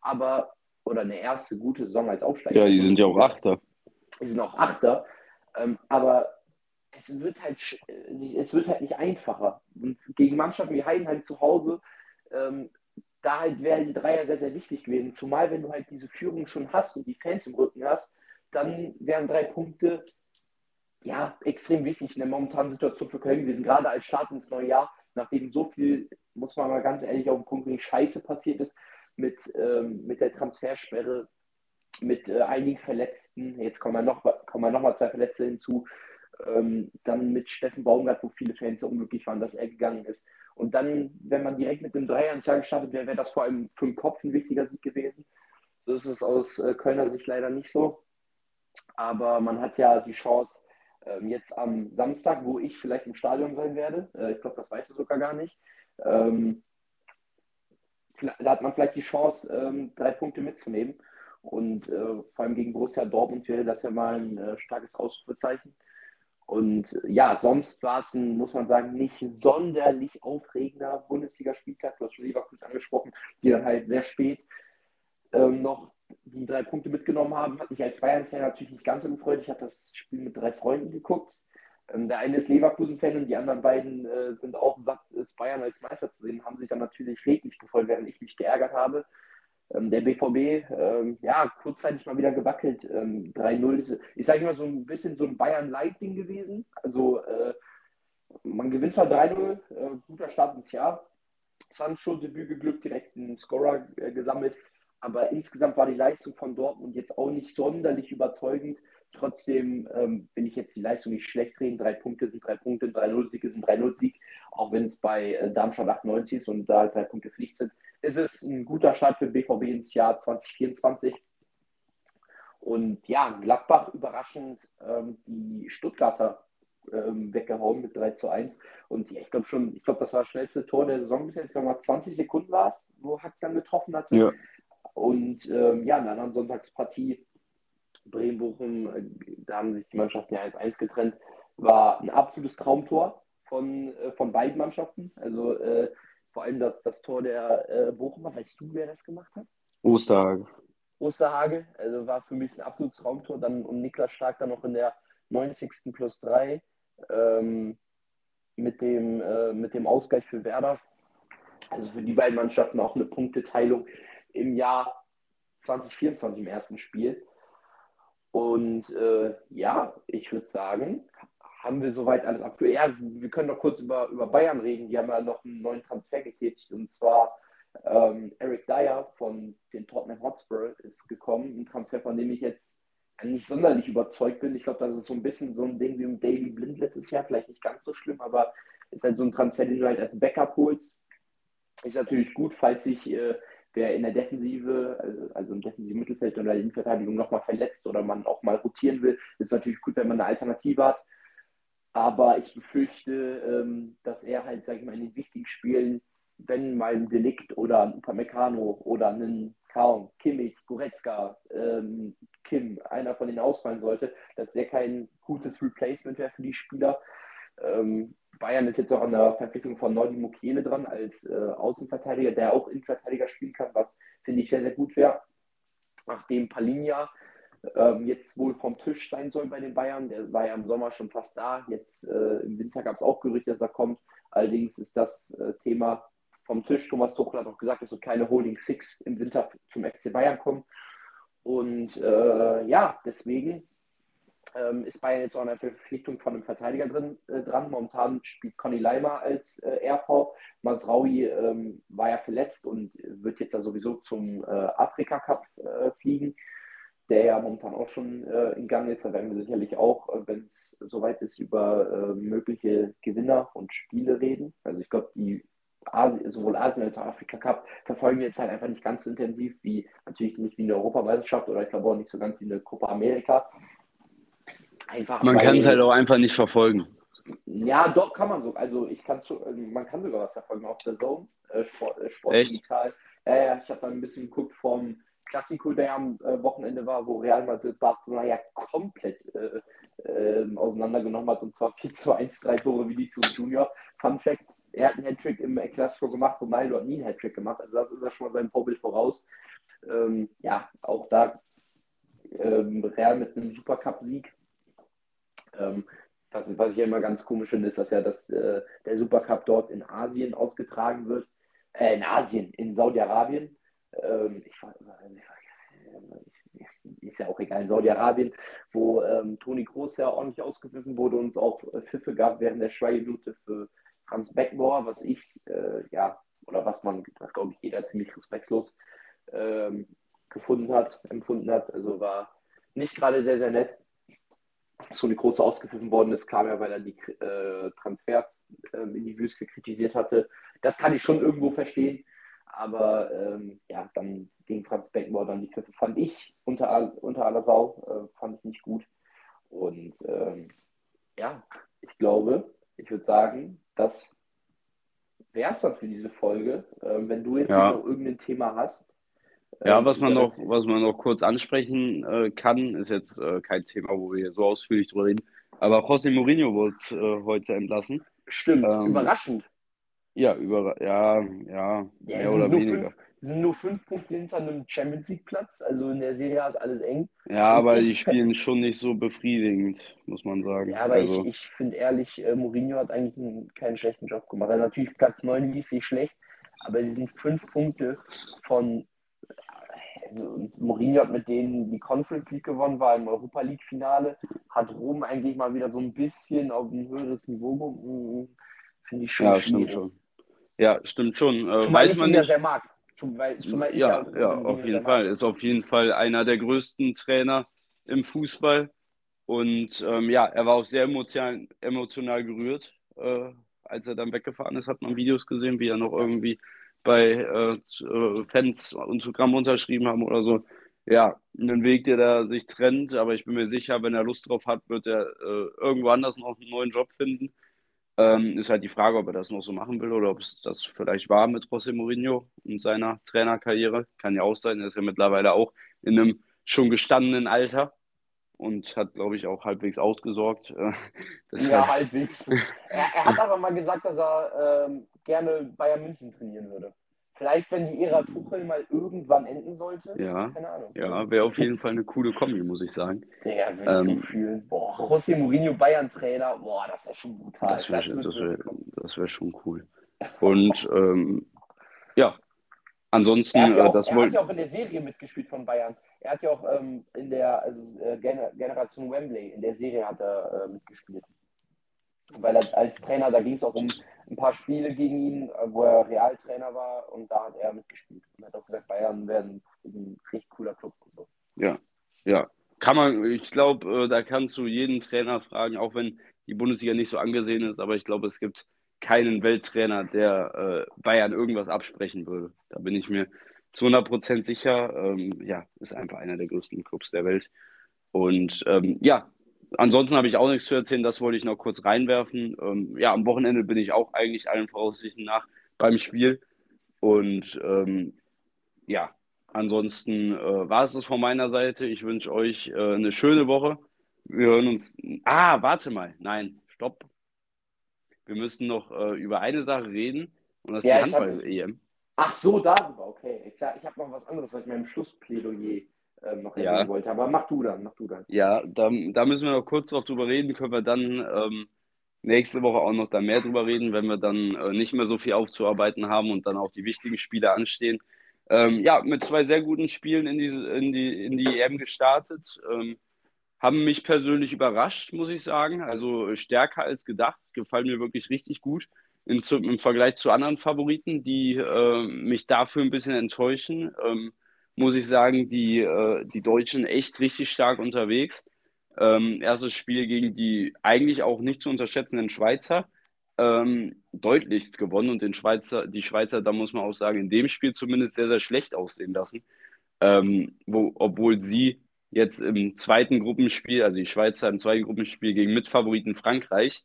aber, oder eine erste gute Saison als Aufsteiger. Ja, die sind ja auch Achter. Die sind auch Achter, ähm, aber es wird halt, es wird halt nicht einfacher. Und gegen Mannschaften wie Heidenheim zu Hause ähm, da halt wäre die Dreier sehr, sehr wichtig gewesen. Zumal, wenn du halt diese Führung schon hast und die Fans im Rücken hast, dann wären drei Punkte ja extrem wichtig in der momentanen Situation für Köln gewesen, gerade als Start ins neue Jahr, nachdem so viel, muss man mal ganz ehrlich auf den Punkt bringen, Scheiße passiert ist mit, ähm, mit der Transfersperre, mit äh, einigen Verletzten. Jetzt kommen ja noch, kommen noch zwei Verletzte hinzu ähm, dann mit Steffen Baumgart, wo viele Fans so unglücklich waren, dass er gegangen ist. Und dann, wenn man direkt mit einem Dreier ins gestartet wäre, wäre das vor allem für den Kopf ein wichtiger Sieg gewesen. So ist es aus äh, Kölner Sicht leider nicht so. Aber man hat ja die Chance, ähm, jetzt am Samstag, wo ich vielleicht im Stadion sein werde, äh, ich glaube, das weißt du sogar gar nicht, ähm, da hat man vielleicht die Chance, ähm, drei Punkte mitzunehmen. Und äh, vor allem gegen Borussia Dortmund wäre das ja mal ein äh, starkes Ausrufezeichen. Und ja, sonst war es ein, muss man sagen, nicht sonderlich aufregender Bundesligaspieltag. Du hast schon Leverkusen angesprochen, die dann halt sehr spät ähm, noch die drei Punkte mitgenommen haben. Hat mich als Bayern-Fan natürlich nicht ganz so gefreut. Ich habe das Spiel mit drei Freunden geguckt. Ähm, der eine ist Leverkusen-Fan und die anderen beiden äh, sind auch satt, Bayern als Meister zu sehen, haben sich dann natürlich redlich gefreut, während ich mich geärgert habe. Ähm, der BVB, ähm, ja, kurzzeitig mal wieder gewackelt. 3-0 ist, ich sage mal, so ein bisschen so ein Bayern-Light-Ding gewesen. Also, äh, man gewinnt zwar 3-0, äh, guter Start ins Jahr. Sancho Debüt geglückt, direkt einen Scorer äh, gesammelt. Aber insgesamt war die Leistung von Dortmund jetzt auch nicht sonderlich überzeugend. Trotzdem ähm, will ich jetzt die Leistung nicht schlecht reden. Drei Punkte sind drei Punkte, 3-0-Sieg ist ein 3-0-Sieg. Auch wenn es bei äh, Darmstadt 98 ist und da drei Punkte Pflicht sind, ist es ein guter Start für BVB ins Jahr 2024. Und ja, Gladbach überraschend ähm, die Stuttgarter ähm, weggehauen mit 3 zu 1. Und ja, ich glaube schon, ich glaube, das war das schnellste Tor der Saison bis jetzt. Ich glaube mal 20 Sekunden war es, wo Hack dann getroffen hatte. Ja. Und ähm, ja, in einer anderen Sonntagspartie, Bremen-Bochum, äh, da haben sich die Mannschaften ja 1-1 getrennt, war ein absolutes Traumtor von, äh, von beiden Mannschaften. Also äh, vor allem das, das Tor der äh, Bochumer, weißt du, wer das gemacht hat? Osterhage. Osterhage, also war für mich ein absolutes Traumtor. Dann und Niklas Stark dann noch in der 90. plus 3 ähm, mit, dem, äh, mit dem Ausgleich für Werder. Also für die beiden Mannschaften auch eine Punkteteilung im Jahr 2024 im ersten Spiel. Und äh, ja, ich würde sagen, haben wir soweit alles aktuell. Ja, wir können noch kurz über, über Bayern reden. Die haben ja noch einen neuen Transfer getätigt und zwar ähm, Eric Dyer von den Tottenham Hotspur ist gekommen. Ein Transfer, von dem ich jetzt nicht sonderlich überzeugt bin. Ich glaube, das ist so ein bisschen so ein Ding wie im Daily Blind letztes Jahr. Vielleicht nicht ganz so schlimm, aber ist halt so ein Transfer, den du halt als Backup holst. Ist natürlich gut, falls sich äh, wer in der Defensive, also, also im defensiven Mittelfeld oder der Innenverteidigung nochmal verletzt oder man auch mal rotieren will, ist natürlich gut, wenn man eine Alternative hat. Aber ich befürchte, ähm, dass er halt, sag ich mal, in den wichtigen Spielen, wenn mal ein Delikt oder ein Upamecano oder ein Kaum, Kimmich, Goretzka, ähm, Kim, einer von denen ausfallen sollte, dass er kein gutes Replacement wäre für die Spieler. Ähm, Bayern ist jetzt auch an der Verpflichtung von Nordi Mukiele dran als äh, Außenverteidiger, der auch Innenverteidiger spielen kann, was finde ich sehr, sehr gut wäre. Nachdem Palinja ähm, jetzt wohl vom Tisch sein soll bei den Bayern, der war ja im Sommer schon fast da. Jetzt äh, im Winter gab es auch Gerüchte, dass er kommt. Allerdings ist das äh, Thema vom Tisch. Thomas Tuchel hat auch gesagt, es wird keine Holding Six im Winter zum FC Bayern kommen. Und äh, ja, deswegen ähm, ist Bayern jetzt auch der Verpflichtung von einem Verteidiger drin, äh, dran. Momentan spielt Conny Leimer als äh, RV. Masraui ähm, war ja verletzt und wird jetzt ja sowieso zum äh, Afrika Cup äh, fliegen, der ja momentan auch schon äh, in Gang ist. Da werden wir sicherlich auch, äh, wenn es soweit ist, über mögliche Gewinner und Spiele reden. Also ich glaube, die Asien, sowohl Asien als auch Afrika Cup verfolgen wir jetzt halt einfach nicht ganz so intensiv wie natürlich nicht wie eine Europameisterschaft oder ich glaube auch nicht so ganz wie eine Copa America. Einfach man kann es halt auch einfach nicht verfolgen. Ja, doch kann man so. Also ich kann zu, also man kann sogar was verfolgen auf der Zone, äh, Sport, äh, Sport Digital. Ja, ja, ich habe mal ein bisschen geguckt vom Klassiko, der am äh, Wochenende war, wo Real Madrid Barcelona ja komplett äh, äh, auseinandergenommen hat und zwar 4 zu 1, drei Tore wie die zu Junior. Fun Fact, er hat einen Hattrick im Klassiko gemacht, Ronaldo hat nie einen Hattrick gemacht, also das ist ja schon mal sein Vorbild voraus. Ähm, ja, auch da ähm, Real mit einem Supercup-Sieg ähm, was, was ich ja immer ganz komisch finde, ist, dass ja das, äh, der Supercup dort in Asien ausgetragen wird. Äh, in Asien, in Saudi-Arabien. Ähm, ich ist ja auch egal, in Saudi-Arabien, wo ähm, Toni Groß ja ordentlich ausgepfiffen wurde und es auch äh, Pfiffe gab während der Schweigeminute für Franz Beckmauer, was ich, äh, ja, oder was man, glaube ich jeder ziemlich respektlos ähm, gefunden hat, empfunden hat. Also war nicht gerade sehr, sehr nett so eine große ausgepfiffen worden ist, kam ja, weil er die äh, Transfers äh, in die Wüste kritisiert hatte. Das kann ich schon irgendwo verstehen. Aber ähm, ja, dann gegen Franz Beckenbauer dann die Pfiffe fand ich unter, unter aller Sau, äh, fand ich nicht gut. Und ähm, ja, ich glaube, ich würde sagen, das wäre es dann für diese Folge. Ähm, wenn du jetzt ja. noch irgendein Thema hast, ja, ähm, was man noch, was man noch kurz ansprechen äh, kann, ist jetzt äh, kein Thema, wo wir hier so ausführlich drüber reden. Aber José Mourinho wurde äh, heute entlassen. Stimmt, ähm, überraschend. Ja, über, ja, ja, mehr oder weniger. Fünf, sind nur fünf Punkte hinter einem Champions League Platz. Also in der Serie ist alles eng. Ja, aber ich, die spielen schon nicht so befriedigend, muss man sagen. Ja, aber also. ich, ich finde ehrlich, äh, Mourinho hat eigentlich einen, keinen schlechten Job gemacht. Also natürlich Platz 9 lief sich schlecht, aber sie sind fünf Punkte von. Also Mourinho hat mit denen die Conference League gewonnen, war im Europa League Finale, hat Rom eigentlich mal wieder so ein bisschen auf ein höheres Niveau. Finde ich schon. Ja, stimmt schon. Ja, stimmt schon. Äh, Zumal weiß ich man ihn nicht. ja sehr mag. Zumal, zumal ja, ja, ja auf jeden Fall. Mag. Ist auf jeden Fall einer der größten Trainer im Fußball. Und ähm, ja, er war auch sehr emotional, emotional gerührt, äh, als er dann weggefahren ist. Hat man Videos gesehen, wie er noch irgendwie bei äh, äh Fans Autogramm unterschrieben haben oder so. Ja, einen Weg, der da sich trennt, aber ich bin mir sicher, wenn er Lust drauf hat, wird er äh, irgendwo anders noch einen neuen Job finden. Ähm, ist halt die Frage, ob er das noch so machen will oder ob es das vielleicht war mit José Mourinho und seiner Trainerkarriere. Kann ja auch sein, er ist ja mittlerweile auch in einem schon gestandenen Alter und hat, glaube ich, auch halbwegs ausgesorgt. (laughs) ja, halbwegs. (laughs) er, er, hat aber mal gesagt, dass er ähm, gerne Bayern München trainieren würde. Vielleicht, wenn die Ära Tuchel mal irgendwann enden sollte. Ja, keine Ahnung. Ja, wäre auf jeden Fall eine coole Kombi, muss ich sagen. Ja, würde ich ähm, so fühlen. Boah, José Mourinho Bayern-Trainer, boah, das wäre schon brutal. Das wäre wär, das wär schon cool. Und ähm, ja, ansonsten, er, hat ja, äh, auch, das er hat ja auch in der Serie mitgespielt von Bayern. Er hat ja auch ähm, in der also, äh, Generation Wembley, in der Serie hat er äh, mitgespielt weil er als Trainer, da ging es auch um ein paar Spiele gegen ihn, äh, wo er Realtrainer war und da hat er mitgespielt. Und hat auch gesagt, Bayern werden ist ein richtig cooler Club und so. Ja, ja. Kann man, ich glaube, äh, da kannst du jeden Trainer fragen, auch wenn die Bundesliga nicht so angesehen ist, aber ich glaube, es gibt keinen Welttrainer, der äh, Bayern irgendwas absprechen würde. Da bin ich mir zu 100% sicher. Ähm, ja, ist einfach einer der größten Clubs der Welt. Und ähm, ja, ansonsten habe ich auch nichts zu erzählen, das wollte ich noch kurz reinwerfen. Ähm, ja, am Wochenende bin ich auch eigentlich allen Voraussichten nach beim Spiel. Und ähm, ja, ansonsten äh, war es das von meiner Seite. Ich wünsche euch äh, eine schöne Woche. Wir hören uns. Ah, warte mal. Nein, stopp. Wir müssen noch äh, über eine Sache reden. Und das ist ja, die Handball-EM. Ach so, darüber, okay. Ich, ich habe noch was anderes, was ich meinem Schlussplädoyer ähm, noch erwähnen ja. wollte. Aber mach du dann, mach du dann. Ja, da, da müssen wir noch kurz noch drüber reden. Können wir dann ähm, nächste Woche auch noch da mehr drüber reden, wenn wir dann äh, nicht mehr so viel aufzuarbeiten haben und dann auch die wichtigen Spiele anstehen. Ähm, ja, mit zwei sehr guten Spielen in die, in die, in die EM gestartet. Ähm, haben mich persönlich überrascht, muss ich sagen. Also stärker als gedacht. Gefallen mir wirklich richtig gut. In, Im Vergleich zu anderen Favoriten, die äh, mich dafür ein bisschen enttäuschen. Ähm, muss ich sagen, die, äh, die Deutschen echt richtig stark unterwegs. Ähm, erstes Spiel gegen die eigentlich auch nicht zu unterschätzenden Schweizer. Ähm, deutlichst gewonnen und den Schweizer, die Schweizer, da muss man auch sagen, in dem Spiel zumindest sehr, sehr schlecht aussehen lassen. Ähm, wo, obwohl sie jetzt im zweiten Gruppenspiel, also die Schweizer im zweiten Gruppenspiel gegen Mitfavoriten Frankreich,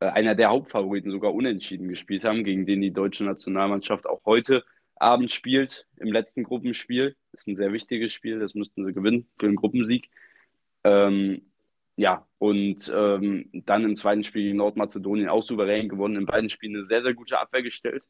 äh, einer der Hauptfavoriten sogar unentschieden gespielt haben, gegen den die deutsche Nationalmannschaft auch heute Abend spielt, im letzten Gruppenspiel. Das ist ein sehr wichtiges Spiel, das müssten sie gewinnen für den Gruppensieg. Ähm, ja, und ähm, dann im zweiten Spiel gegen Nordmazedonien auch souverän gewonnen. In beiden Spielen eine sehr, sehr gute Abwehr gestellt.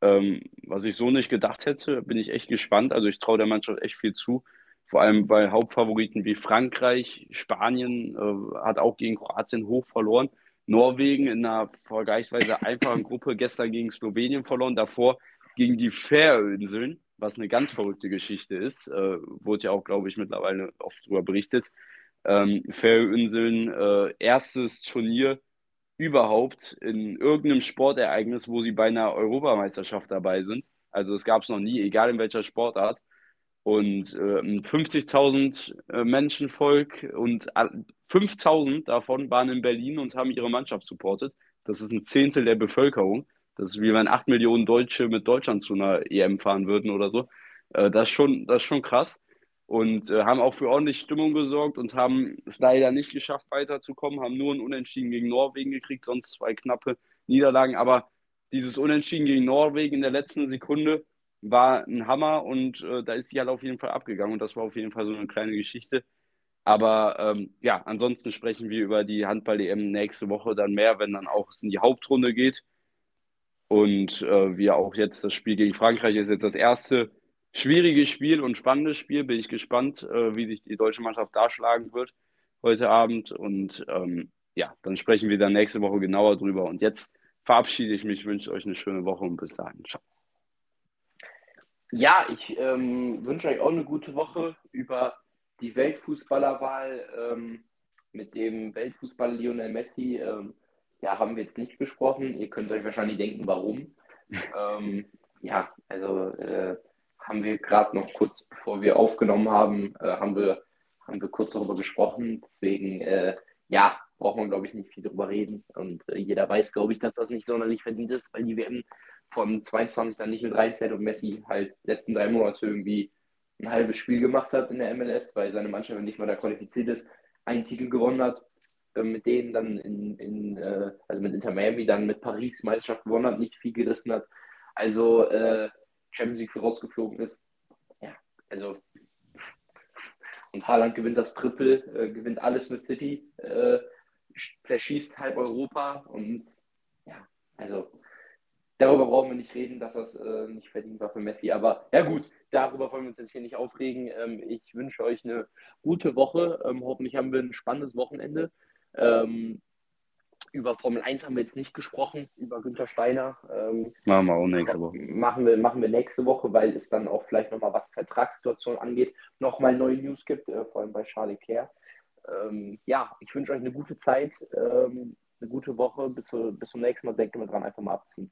Ähm, was ich so nicht gedacht hätte, bin ich echt gespannt. Also ich traue der Mannschaft echt viel zu. Vor allem bei Hauptfavoriten wie Frankreich, Spanien äh, hat auch gegen Kroatien hoch verloren. Norwegen in einer vergleichsweise einfachen Gruppe gestern gegen Slowenien verloren. Davor gegen die Färöinseln, was eine ganz verrückte Geschichte ist. Äh, wurde ja auch, glaube ich, mittlerweile oft darüber berichtet. Ähm, Färöinseln, äh, erstes Turnier überhaupt in irgendeinem Sportereignis, wo sie bei einer Europameisterschaft dabei sind. Also es gab es noch nie, egal in welcher Sportart. Und äh, 50.000 äh, Menschenvolk und 5.000 davon waren in Berlin und haben ihre Mannschaft supportet. Das ist ein Zehntel der Bevölkerung. Das ist wie wenn 8 Millionen Deutsche mit Deutschland zu einer EM fahren würden oder so. Äh, das, ist schon, das ist schon krass. Und äh, haben auch für ordentlich Stimmung gesorgt und haben es leider nicht geschafft, weiterzukommen, haben nur ein Unentschieden gegen Norwegen gekriegt, sonst zwei knappe Niederlagen. Aber dieses Unentschieden gegen Norwegen in der letzten Sekunde war ein Hammer und äh, da ist die halt auf jeden Fall abgegangen und das war auf jeden Fall so eine kleine Geschichte. Aber ähm, ja, ansonsten sprechen wir über die Handball-EM nächste Woche dann mehr, wenn dann auch es in die Hauptrunde geht. Und äh, wir auch jetzt das Spiel gegen Frankreich ist jetzt das erste schwierige Spiel und spannendes Spiel. Bin ich gespannt, äh, wie sich die deutsche Mannschaft darschlagen wird heute Abend. Und ähm, ja, dann sprechen wir dann nächste Woche genauer drüber. Und jetzt verabschiede ich mich, wünsche euch eine schöne Woche und bis dahin. Ciao. Ja, ich ähm, wünsche euch auch eine gute Woche über die Weltfußballerwahl ähm, mit dem Weltfußballer Lionel Messi. Ja, haben wir jetzt nicht besprochen. Ihr könnt euch wahrscheinlich denken, warum. (laughs) Ähm, ja, also äh, haben wir gerade noch kurz bevor wir aufgenommen haben, äh, haben, wir, haben wir kurz darüber gesprochen. Deswegen, äh, ja, braucht man, glaube ich, nicht viel darüber reden. Und äh, jeder weiß, glaube ich, dass das nicht sonderlich verdient ist, weil die WM von 22 dann nicht mit reinzählt und Messi halt letzten drei Monate irgendwie ein halbes Spiel gemacht hat in der MLS, weil seine Mannschaft nicht mal da qualifiziert ist, einen Titel gewonnen hat, äh, mit denen dann in, in äh, also mit Inter Miami dann mit Paris Meisterschaft gewonnen hat, nicht viel gerissen hat. Also äh, Champions League vorausgeflogen ist. Ja, also und Haaland gewinnt das Triple, äh, gewinnt alles mit City, äh, zerschießt halb Europa und ja, also darüber brauchen wir nicht reden, dass das äh, nicht verdient war für Messi. Aber ja gut, darüber wollen wir uns jetzt hier nicht aufregen. Ähm, ich wünsche euch eine gute Woche. Ähm, hoffentlich haben wir ein spannendes Wochenende. Ähm, über Formel 1 haben wir jetzt nicht gesprochen, über Günther Steiner. Ähm, machen wir auch nächste Woche. Machen wir, machen wir nächste Woche, weil es dann auch vielleicht nochmal, was Vertragssituation angeht, nochmal neue News gibt, äh, vor allem bei Charlie Care. Ähm, ja, ich wünsche euch eine gute Zeit, ähm, eine gute Woche. Bis, bis zum nächsten Mal. Denkt immer dran, einfach mal abziehen.